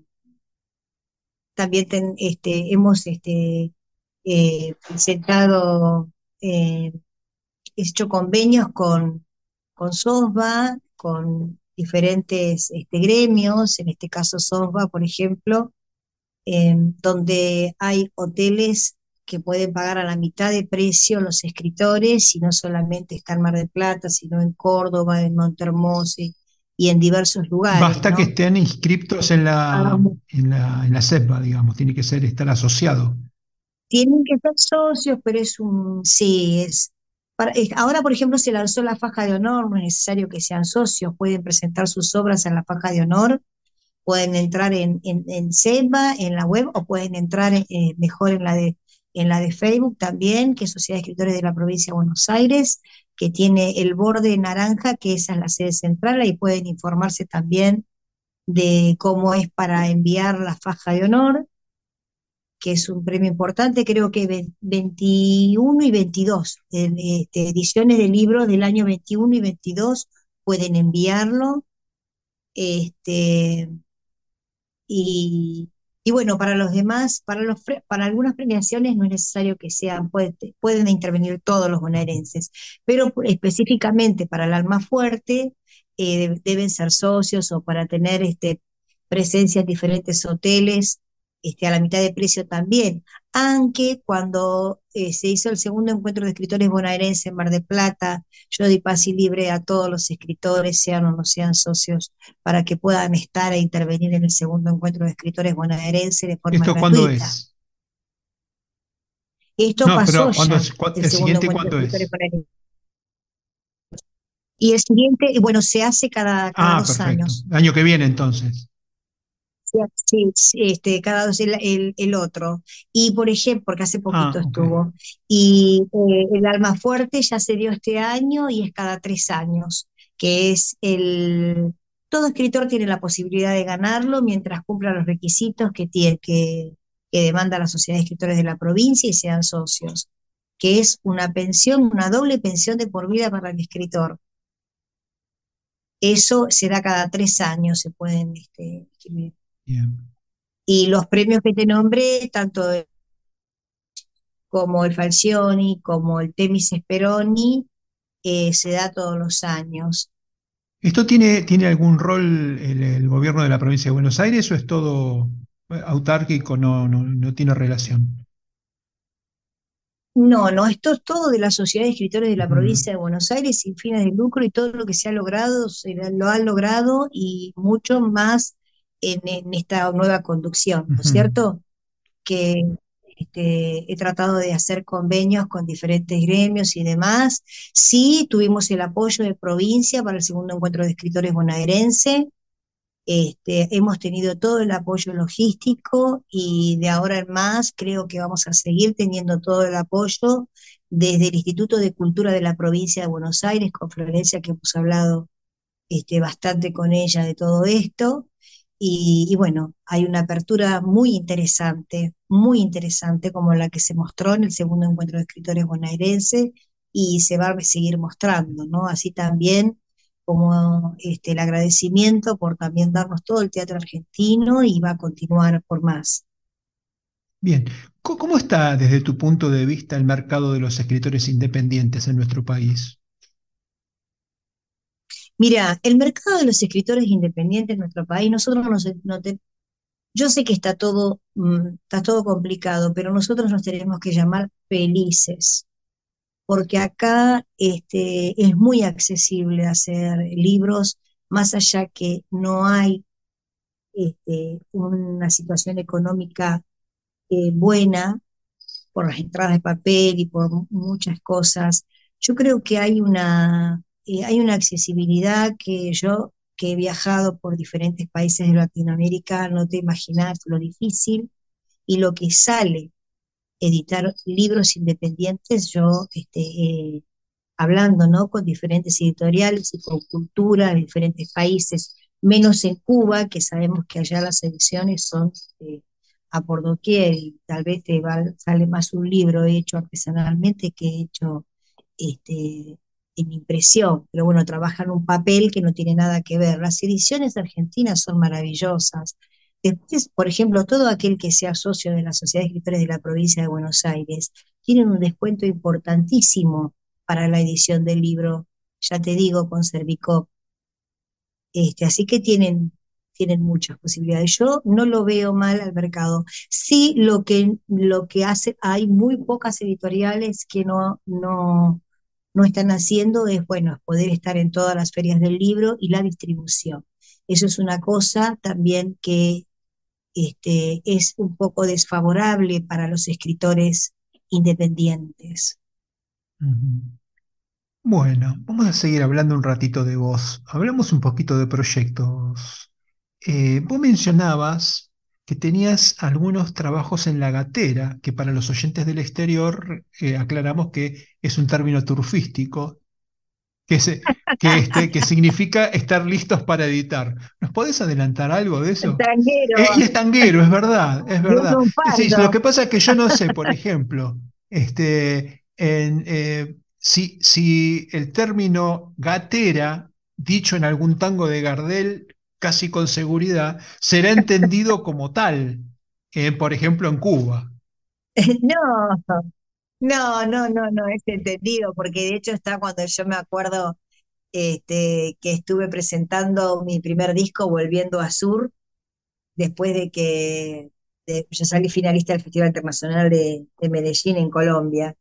también este, hemos este, eh, presentado, eh, hecho convenios con, con SOSBA, con diferentes este, gremios, en este caso SOSBA, por ejemplo, donde hay hoteles que pueden pagar a la mitad de precio los escritores, y no solamente está en Mar del Plata, sino en Córdoba, en Montermoso y en diversos lugares. Basta que estén inscriptos en la, ah, en la, en la CEPA, digamos, tiene que ser estar asociado. Tienen que ser socios, pero es un, sí, es, ahora, por ejemplo, se lanzó la faja de honor, no es necesario que sean socios, pueden presentar sus obras en la faja de honor, pueden entrar en, en, en CEPA, en la web, o pueden entrar eh, mejor en la de en la de Facebook también, que es Sociedad de Escritores de la Provincia de Buenos Aires, que tiene el borde naranja, que esa es la sede central, ahí pueden informarse también de cómo es para enviar la faja de honor, que es un premio importante, creo que 21 y 22, este, ediciones de libros del año 21 y 22 pueden enviarlo. Este, y, y bueno, para los demás, para, los, para algunas premiaciones no es necesario que sean, pueden intervenir todos los bonaerenses, pero específicamente para el alma fuerte eh, deben ser socios o para tener este, presencia en diferentes hoteles este, a la mitad de precio también. Aunque cuando eh, se hizo el segundo encuentro de escritores bonaerenses en Mar de Plata, yo di paz y libre a todos los escritores, sean o no sean socios, para que puedan estar e intervenir en el segundo encuentro de escritores bonaerenses de forma ¿Esto cuándo es? Esto pasó ya. el, siguiente cuándo es? Y el siguiente, bueno, se hace cada, cada ah, dos años. Año que viene entonces. Sí, este, cada dos el, el, otro. Y por ejemplo, porque hace poquito ah, estuvo. Y eh, el Alma Fuerte ya se dio este año y es cada tres años, que es el... Todo escritor tiene la posibilidad de ganarlo mientras cumpla los requisitos que, tiene, que, que demanda la Sociedad de Escritores de la provincia y sean socios, que es una pensión, una doble pensión de por vida para el escritor. Eso se da cada tres años, se pueden este, escribir. Y los premios que te nombré, tanto como el Falcioni, como el Temis Speroni, eh, se da todos los años. ¿Esto tiene, tiene algún rol el, el, gobierno de la provincia de Buenos Aires o es todo autárquico, no, no, no tiene relación? No, no, esto es todo de la Sociedad de Escritores de la Provincia de Buenos Aires sin fines de lucro y todo lo que se ha logrado, se lo ha logrado y mucho más en, esta nueva conducción, ¿no es cierto? Que este, he tratado de hacer convenios con diferentes gremios y demás. Sí, tuvimos el apoyo de provincia para el segundo encuentro de escritores bonaerense. Este, hemos tenido todo el apoyo logístico y de ahora en más creo que vamos a seguir teniendo todo el apoyo desde el Instituto de Cultura de la provincia de Buenos Aires, con Florencia, que hemos hablado este, bastante con ella de todo esto. Y, bueno, hay una apertura muy interesante, muy interesante, como la que se mostró en el segundo encuentro de escritores bonaerenses y se va a seguir mostrando, ¿no? Así también como este, el agradecimiento por también darnos todo el teatro argentino y va a continuar por más. Bien, ¿cómo está desde tu punto de vista el mercado de los escritores independientes en nuestro país? Mira, el mercado de los escritores independientes en nuestro país, nosotros no, yo sé que está todo, mm, está todo complicado, pero nosotros nos tenemos que llamar felices, porque acá este, es muy accesible hacer libros, más allá que no hay este, una situación económica eh, buena por las entradas de papel y por muchas cosas. Yo creo que hay una, eh, hay una accesibilidad que yo, que he viajado por diferentes países de Latinoamérica, no te imaginas lo difícil y lo que sale editar libros independientes, yo este, eh, hablando ¿no? con diferentes editoriales y con cultura de diferentes países, menos en Cuba, que sabemos que allá las ediciones son eh, a por doquier y tal vez te va- sale más un libro hecho artesanalmente que hecho este, en impresión, pero bueno, trabajan un papel que no tiene nada que ver. Las ediciones argentinas son maravillosas. Después, por ejemplo, todo aquel que sea socio de la Sociedad de Escritores de la provincia de Buenos Aires tienen un descuento importantísimo para la edición del libro, ya te digo, con Servicop. Este, así que tienen, tienen muchas posibilidades. Yo no lo veo mal al mercado. Sí, lo que, lo que hace, hay muy pocas editoriales que no, no, no están haciendo es, bueno, poder estar en todas las ferias del libro y la distribución. Eso es una cosa también que este, es un poco desfavorable para los escritores independientes. Bueno, vamos a seguir hablando un ratito de vos. Hablamos un poquito de proyectos. Eh, vos mencionabas que tenías algunos trabajos en la gatera, que para los oyentes del exterior eh, aclaramos que es un término turfístico, que, se- que, este, que significa estar listos para editar. ¿Nos podés adelantar algo de eso? tanguero Eh, y es tanguero, es verdad, es verdad. Lo que pasa es que yo no sé, por ejemplo, este, en, eh, si, si el término gatera, dicho en algún tango de Gardel, casi con seguridad, será entendido como tal, eh, por ejemplo, en Cuba. No, no, no, no, no es entendido, porque de hecho está cuando yo me acuerdo este, que estuve presentando mi primer disco, Volviendo a Sur, después de que de- yo salí finalista del Festival Internacional de, de Medellín en Colombia.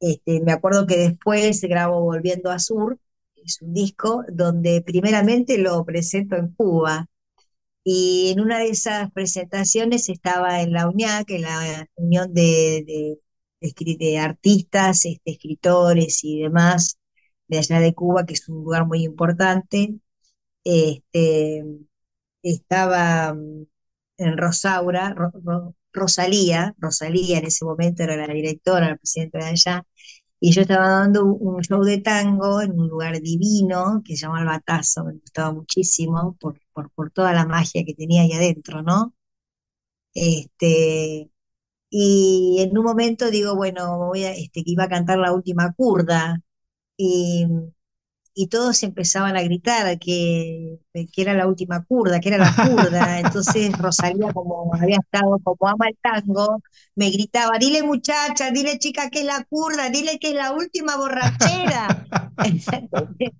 Este, me acuerdo que después grabo Volviendo a Sur, es un disco donde primeramente lo presento en Cuba. Y en una de esas presentaciones estaba en la UñAC, en la Unión de, de- de Artistas, este, Escritores y demás de allá de Cuba, que es un lugar muy importante. Este, estaba mm, en Rosaura, Ro- Ro- Rosalía, Rosalía en ese momento era la directora, la presidenta de allá, y yo estaba dando un show de tango en un lugar divino que se llama El Batazo, me gustaba muchísimo por, por, por toda la magia que tenía ahí adentro, ¿no? Este, y en un momento digo, bueno, voy a, este, que iba a cantar la última curda, y, y todos empezaban a gritar que, que era la última curda, que era la curda. Entonces Rosalía, como había estado, como ama el tango, me gritaba, dile muchacha, dile chica que es la curda, dile que es la última borrachera. Entonces,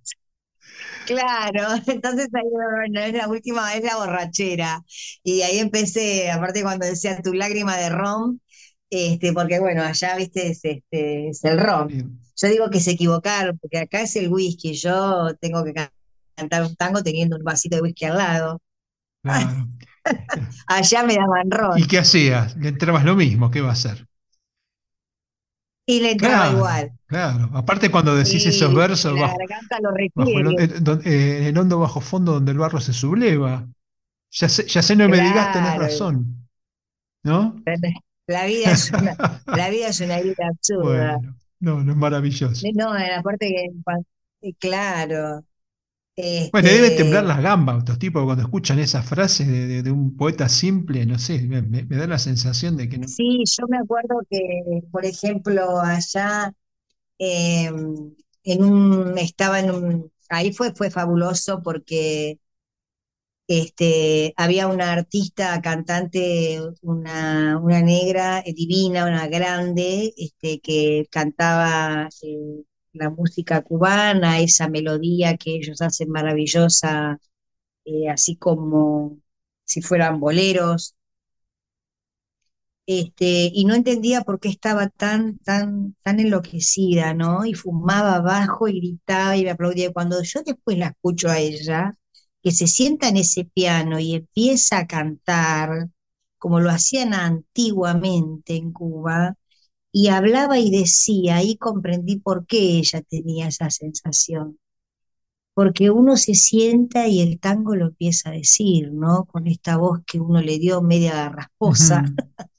claro, entonces ahí, bueno, es la última, es la borrachera. Y ahí empecé, aparte cuando decía tu lágrima de ron, este, porque bueno, allá, viste, es, este, es el. Bien, Yo digo que se equivocaron, porque acá es el whisky, yo tengo que ca- cantar un tango teniendo un vasito de whisky al lado. claro. Allá me daban ¿Y ron qué hacías? Le entrabas lo mismo, ¿qué va a hacer? y le entraba Claro, igual. claro. Aparte cuando decís esos Y versos la bajo, garganta lo bajo el, requiere. don- eh, en el hondo bajo fondo donde el barro se subleva. Ya sé, ya sé, no me digas, tenés razón, ¿no? la vida es una, la vida es una vida absurda. Bueno, no, no es maravilloso. No, en la parte que, eh, claro, Bueno, te deben temblar este, las gambas estos tipos cuando escuchan esas frases de, de- de un poeta simple, no sé, me da la sensación de que no. sí, yo me acuerdo que, por ejemplo, allá eh, en un, estaba en un, ahí fue, fue fabuloso porque este, había una artista, cantante, una, una negra eh, divina, una grande, este, que cantaba eh, la música cubana, esa melodía que ellos hacen maravillosa, eh, así como si fueran boleros este, y no entendía por qué estaba tan, tan, tan enloquecida, ¿no? Y fumaba abajo y gritaba y me aplaudía. Cuando yo después la escucho a ella, que se sienta en ese piano y empieza a cantar, como lo hacían antiguamente en Cuba, y hablaba y decía, ahí comprendí por qué ella tenía esa sensación. Porque uno se sienta y el tango lo empieza a decir, ¿no? Con esta voz que uno le dio media rasposa.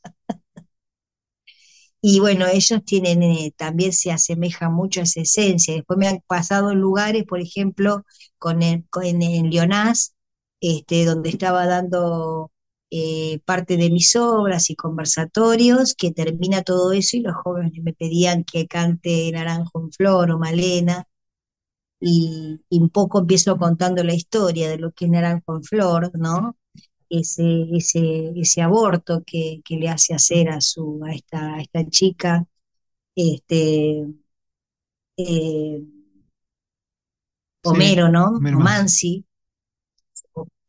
Y bueno, ellos tienen, eh, también se asemeja mucho a esa esencia. Después me han pasado lugares, por ejemplo, con el- en Leonás, este, donde estaba dando eh, parte de mis obras y conversatorios, que termina todo eso y los jóvenes me pedían que cante Naranjo en Flor o Malena, y, y un poco empiezo contando la historia de lo que es Naranjo en Flor, ¿no? Ese, ese, ese aborto que, que le hace hacer a, su, a, esta, a esta chica, este, eh, Sí, Homero, ¿no? Homero. Mansi,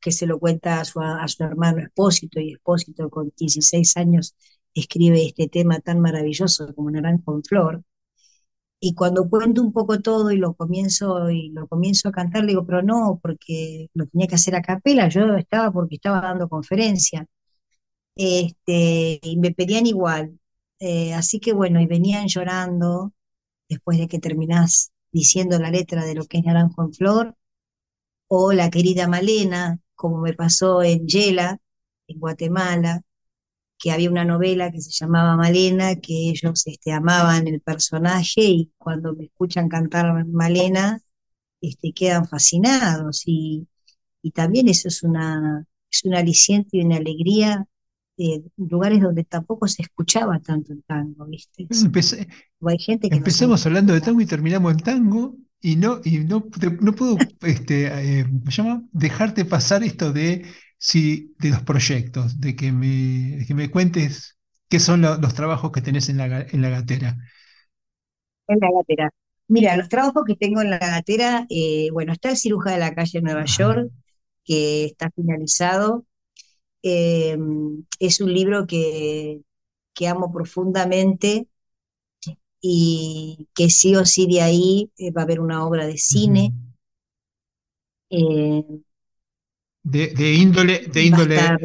que se lo cuenta a su, a su hermano Espósito, y Espósito con 16 años escribe este tema tan maravilloso como Naranjo en Flor. Y cuando cuento un poco todo y lo comienzo, y lo comienzo a cantar, le digo, pero no, porque lo tenía que hacer a capela, yo estaba porque estaba dando conferencia, este, y me pedían igual. Eh, así que bueno, y venían llorando después de que terminás diciendo la letra de lo que es Naranjo en Flor, o la querida Malena, como me pasó en Yela, en Guatemala, que había una novela que se llamaba Malena, que ellos este, amaban el personaje y cuando me escuchan cantar Malena, este, quedan fascinados. Y, y también eso es una, es un aliciente y una alegría de lugares donde tampoco se escuchaba tanto el tango, ¿viste? Empecé- hay gente que no sabe empezamos hablando de tango y terminamos en tango y no, y no, te- no puedo este, eh, dejarte pasar esto de, si, de los proyectos, de que me, de que me cuentes qué son lo- los trabajos que tenés en la, en la gatera. En la gatera. Mira, los trabajos que tengo en la gatera, eh, bueno, está el Ciruja de la calle en Nueva Ajá. York, que está finalizado. Eh, es un libro que, que amo profundamente y que sí o sí de ahí eh, va a haber una obra de cine. eh, De, de índole, de índole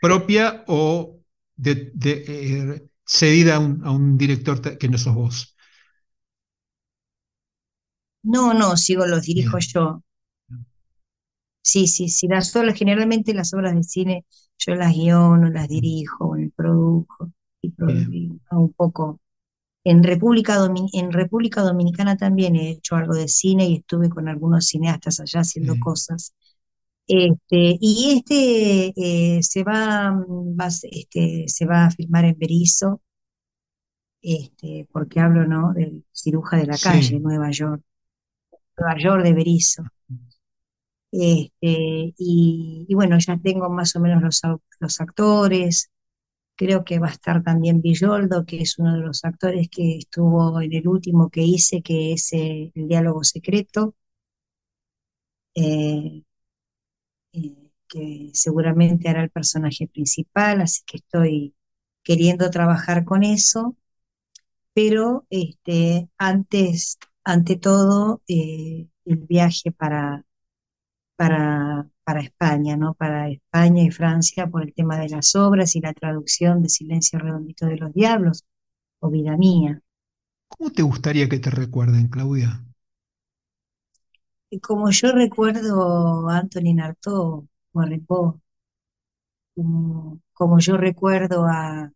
propia o de, de, eh, cedida a un, a un director que no sos vos. no, no, sigo, los dirijo Bien. yo. Sí, sí, sí, las obras, generalmente las obras de cine yo las guiono, las dirijo, me produjo y, pro- Bien. y hago un poco En República Domin- en República Dominicana también he hecho algo de cine y estuve con algunos cineastas allá haciendo cosas. Este, y este eh, se va, mm, va este, se va a filmar en Berizo, este, porque hablo, ¿no? del ciruja de la calle, Sí. Nueva York, Nueva York de Berizo. Este, y, y bueno, ya tengo más o menos los, los actores. Creo que va a estar también Villoldo, que es uno de los actores que estuvo en el último que hice, que es eh, El diálogo secreto, eh, eh, que seguramente hará el personaje principal, así que estoy queriendo trabajar con eso, pero este, antes, ante todo, eh, el viaje para, para, para España, ¿no? Para España y Francia por el tema de las obras y la traducción de Silencio Redondito de los Diablos o Vida Mía. ¿Cómo te gustaría que te recuerden, Claudia? Como yo recuerdo a Antonin Artaud o a Ripoll, como, como yo recuerdo a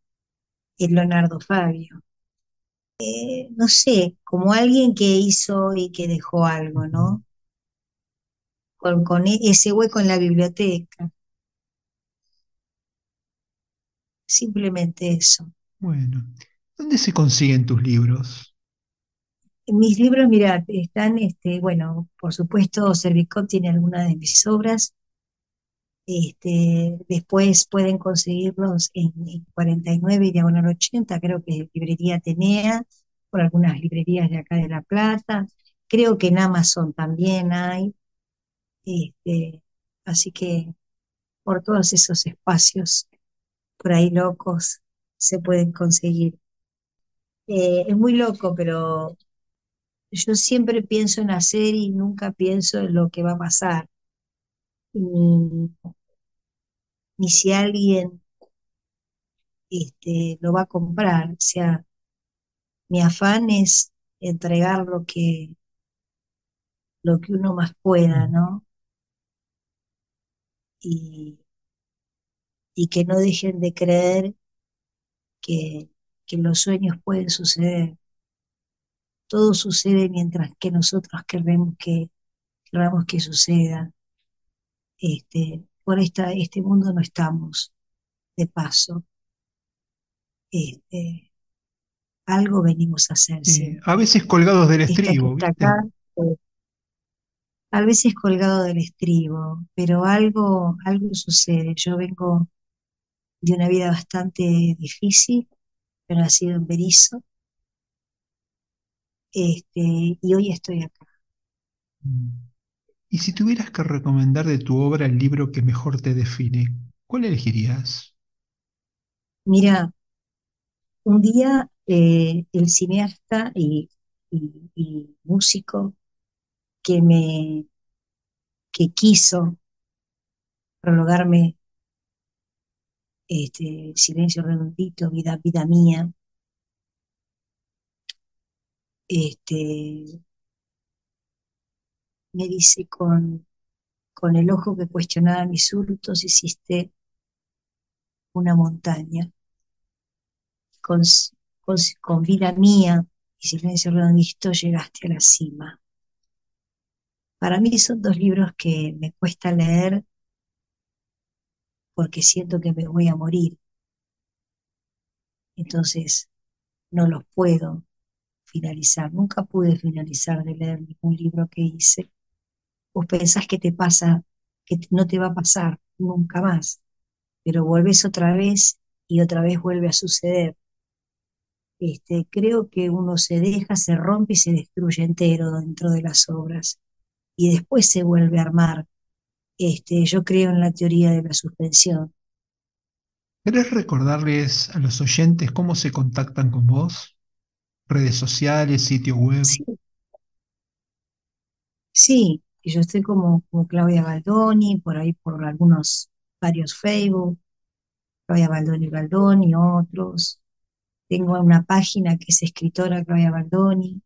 Leonardo Fabio, eh, no sé, como alguien que hizo y que dejó algo. ¿no? Con, con e- ese hueco en la biblioteca, simplemente eso. Bueno, ¿dónde se consiguen tus libros? Mis libros, mira, están, este, bueno, por supuesto, Servicop tiene algunas de mis obras, este, después pueden conseguirlos en, en 49 y diagonal 80, creo que librería Atenea, por algunas librerías de acá de La Plata, creo que en Amazon también hay, este, así que por todos esos espacios por ahí locos se pueden conseguir. Eh, es muy loco, pero yo siempre pienso en hacer y nunca pienso en lo que va a pasar, ni, ni si alguien este, lo va a comprar. O sea, mi afán es entregar lo que, lo que uno más pueda, Mm. ¿no? Y, y que no dejen de creer que, que los sueños pueden suceder. Todo sucede mientras que nosotros queremos que, queramos que suceda. Este, por esta, este mundo no estamos. de paso. Este, algo venimos a hacer. a veces colgados del estribo. Eh, a veces colgado del estribo, pero algo, algo sucede. Yo vengo de una vida bastante difícil, pero ha sido en Berizo, este, y hoy estoy acá. Y si tuvieras que recomendar de tu obra el libro que mejor te define, ¿cuál elegirías? Mira, un día eh, el cineasta y, músico que me que quiso prologarme este silencio redondito, vida, vida mía, este me dice con, con el ojo que cuestionaba mis hurtos hiciste una montaña con, con, vida mía y silencio redondito llegaste a la cima. Para mí son dos libros que me cuesta leer porque siento que me voy a morir. Entonces, no los puedo finalizar. Nunca pude finalizar de leer ningún libro que hice. Vos pensás que te pasa, que no te va a pasar nunca más, pero vuelves otra vez y otra vez vuelve a suceder. Este, creo que uno se deja, se rompe y se destruye entero dentro de las obras y después se vuelve a armar. Este, yo creo en la teoría de la suspensión. ¿Querés recordarles a los oyentes cómo se contactan con vos? Redes sociales, sitio web. Sí, sí yo estoy como, como Claudia Baldoni, por ahí por algunos, varios Facebook, Claudia Baldoni Baldoni, otros. Tengo una página que es escritora Claudia Baldoni.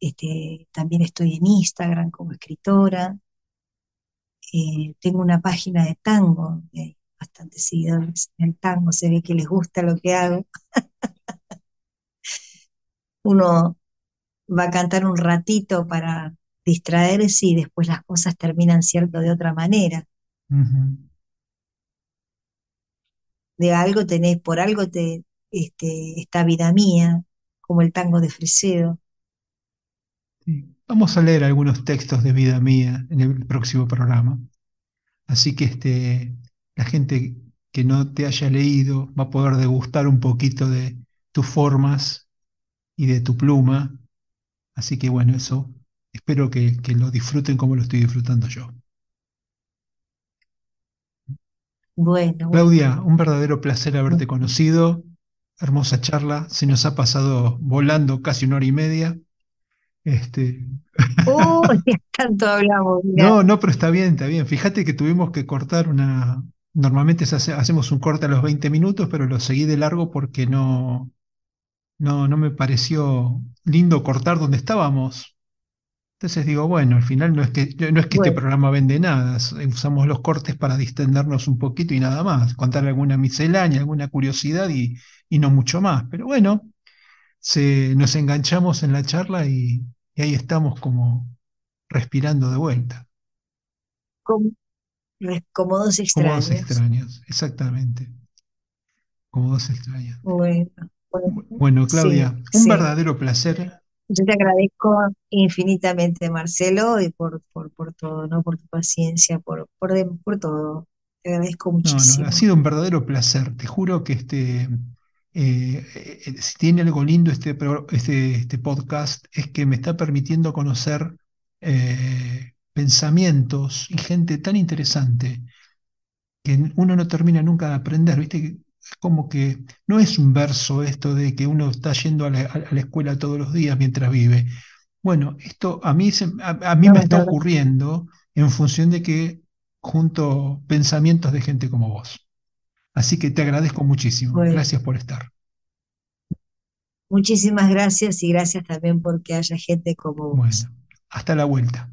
Este, también estoy en Instagram como escritora. Eh, tengo una página de tango, hay bastantes seguidores en el tango, se ve que les gusta lo que hago. Uno va a cantar un ratito para distraerse y después las cosas terminan cierto de otra manera. De algo tenés, por algo te, este, esta vida mía, como el tango de Fresedo. Vamos a leer algunos textos de vida mía en el próximo programa. Así que este, la gente que no te haya leído va a poder degustar un poquito de tus formas y de tu pluma. Así que bueno, eso espero que, que lo disfruten como lo estoy disfrutando yo. Bueno. Claudia, un verdadero placer haberte conocido hermosa charla, se nos ha pasado volando casi una hora y media. Este... Oh, tanto hablamos. No, no, pero está bien, está bien. Fíjate que tuvimos que cortar una... Normalmente hacemos un corte a los 20 minutos, pero lo seguí de largo porque no, no, no me pareció lindo cortar donde estábamos. Entonces digo, bueno, al final no es que, no es que este programa vende nada, usamos los cortes para distendernos un poquito y nada más, contar alguna miscelánea, alguna curiosidad y, no mucho más. Pero bueno, se, nos enganchamos en la charla y, ahí estamos como respirando de vuelta. Como, dos extraños. Como dos extraños, exactamente. Como dos extraños. Bueno, Claudia, un verdadero placer yo te agradezco infinitamente, Marcelo, y por, por, por todo, ¿no? Por tu paciencia, por, por, por todo. Te agradezco muchísimo. No, ha sido un verdadero placer. Te juro que este, eh, eh, si tiene algo lindo este, este, este, podcast, es que me está permitiendo conocer eh, pensamientos y gente tan interesante que uno no termina nunca de aprender. ¿Viste? Es como que no es un verso esto de que uno está yendo a la, escuela todos los días mientras vive. Bueno, esto a mí, a, mí me está ocurriendo en función de que junto pensamientos de gente como vos. Así que te agradezco muchísimo. Gracias por estar. Muchísimas gracias y gracias también porque haya gente como vos. Bueno, hasta la vuelta.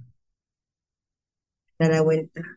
Hasta la vuelta.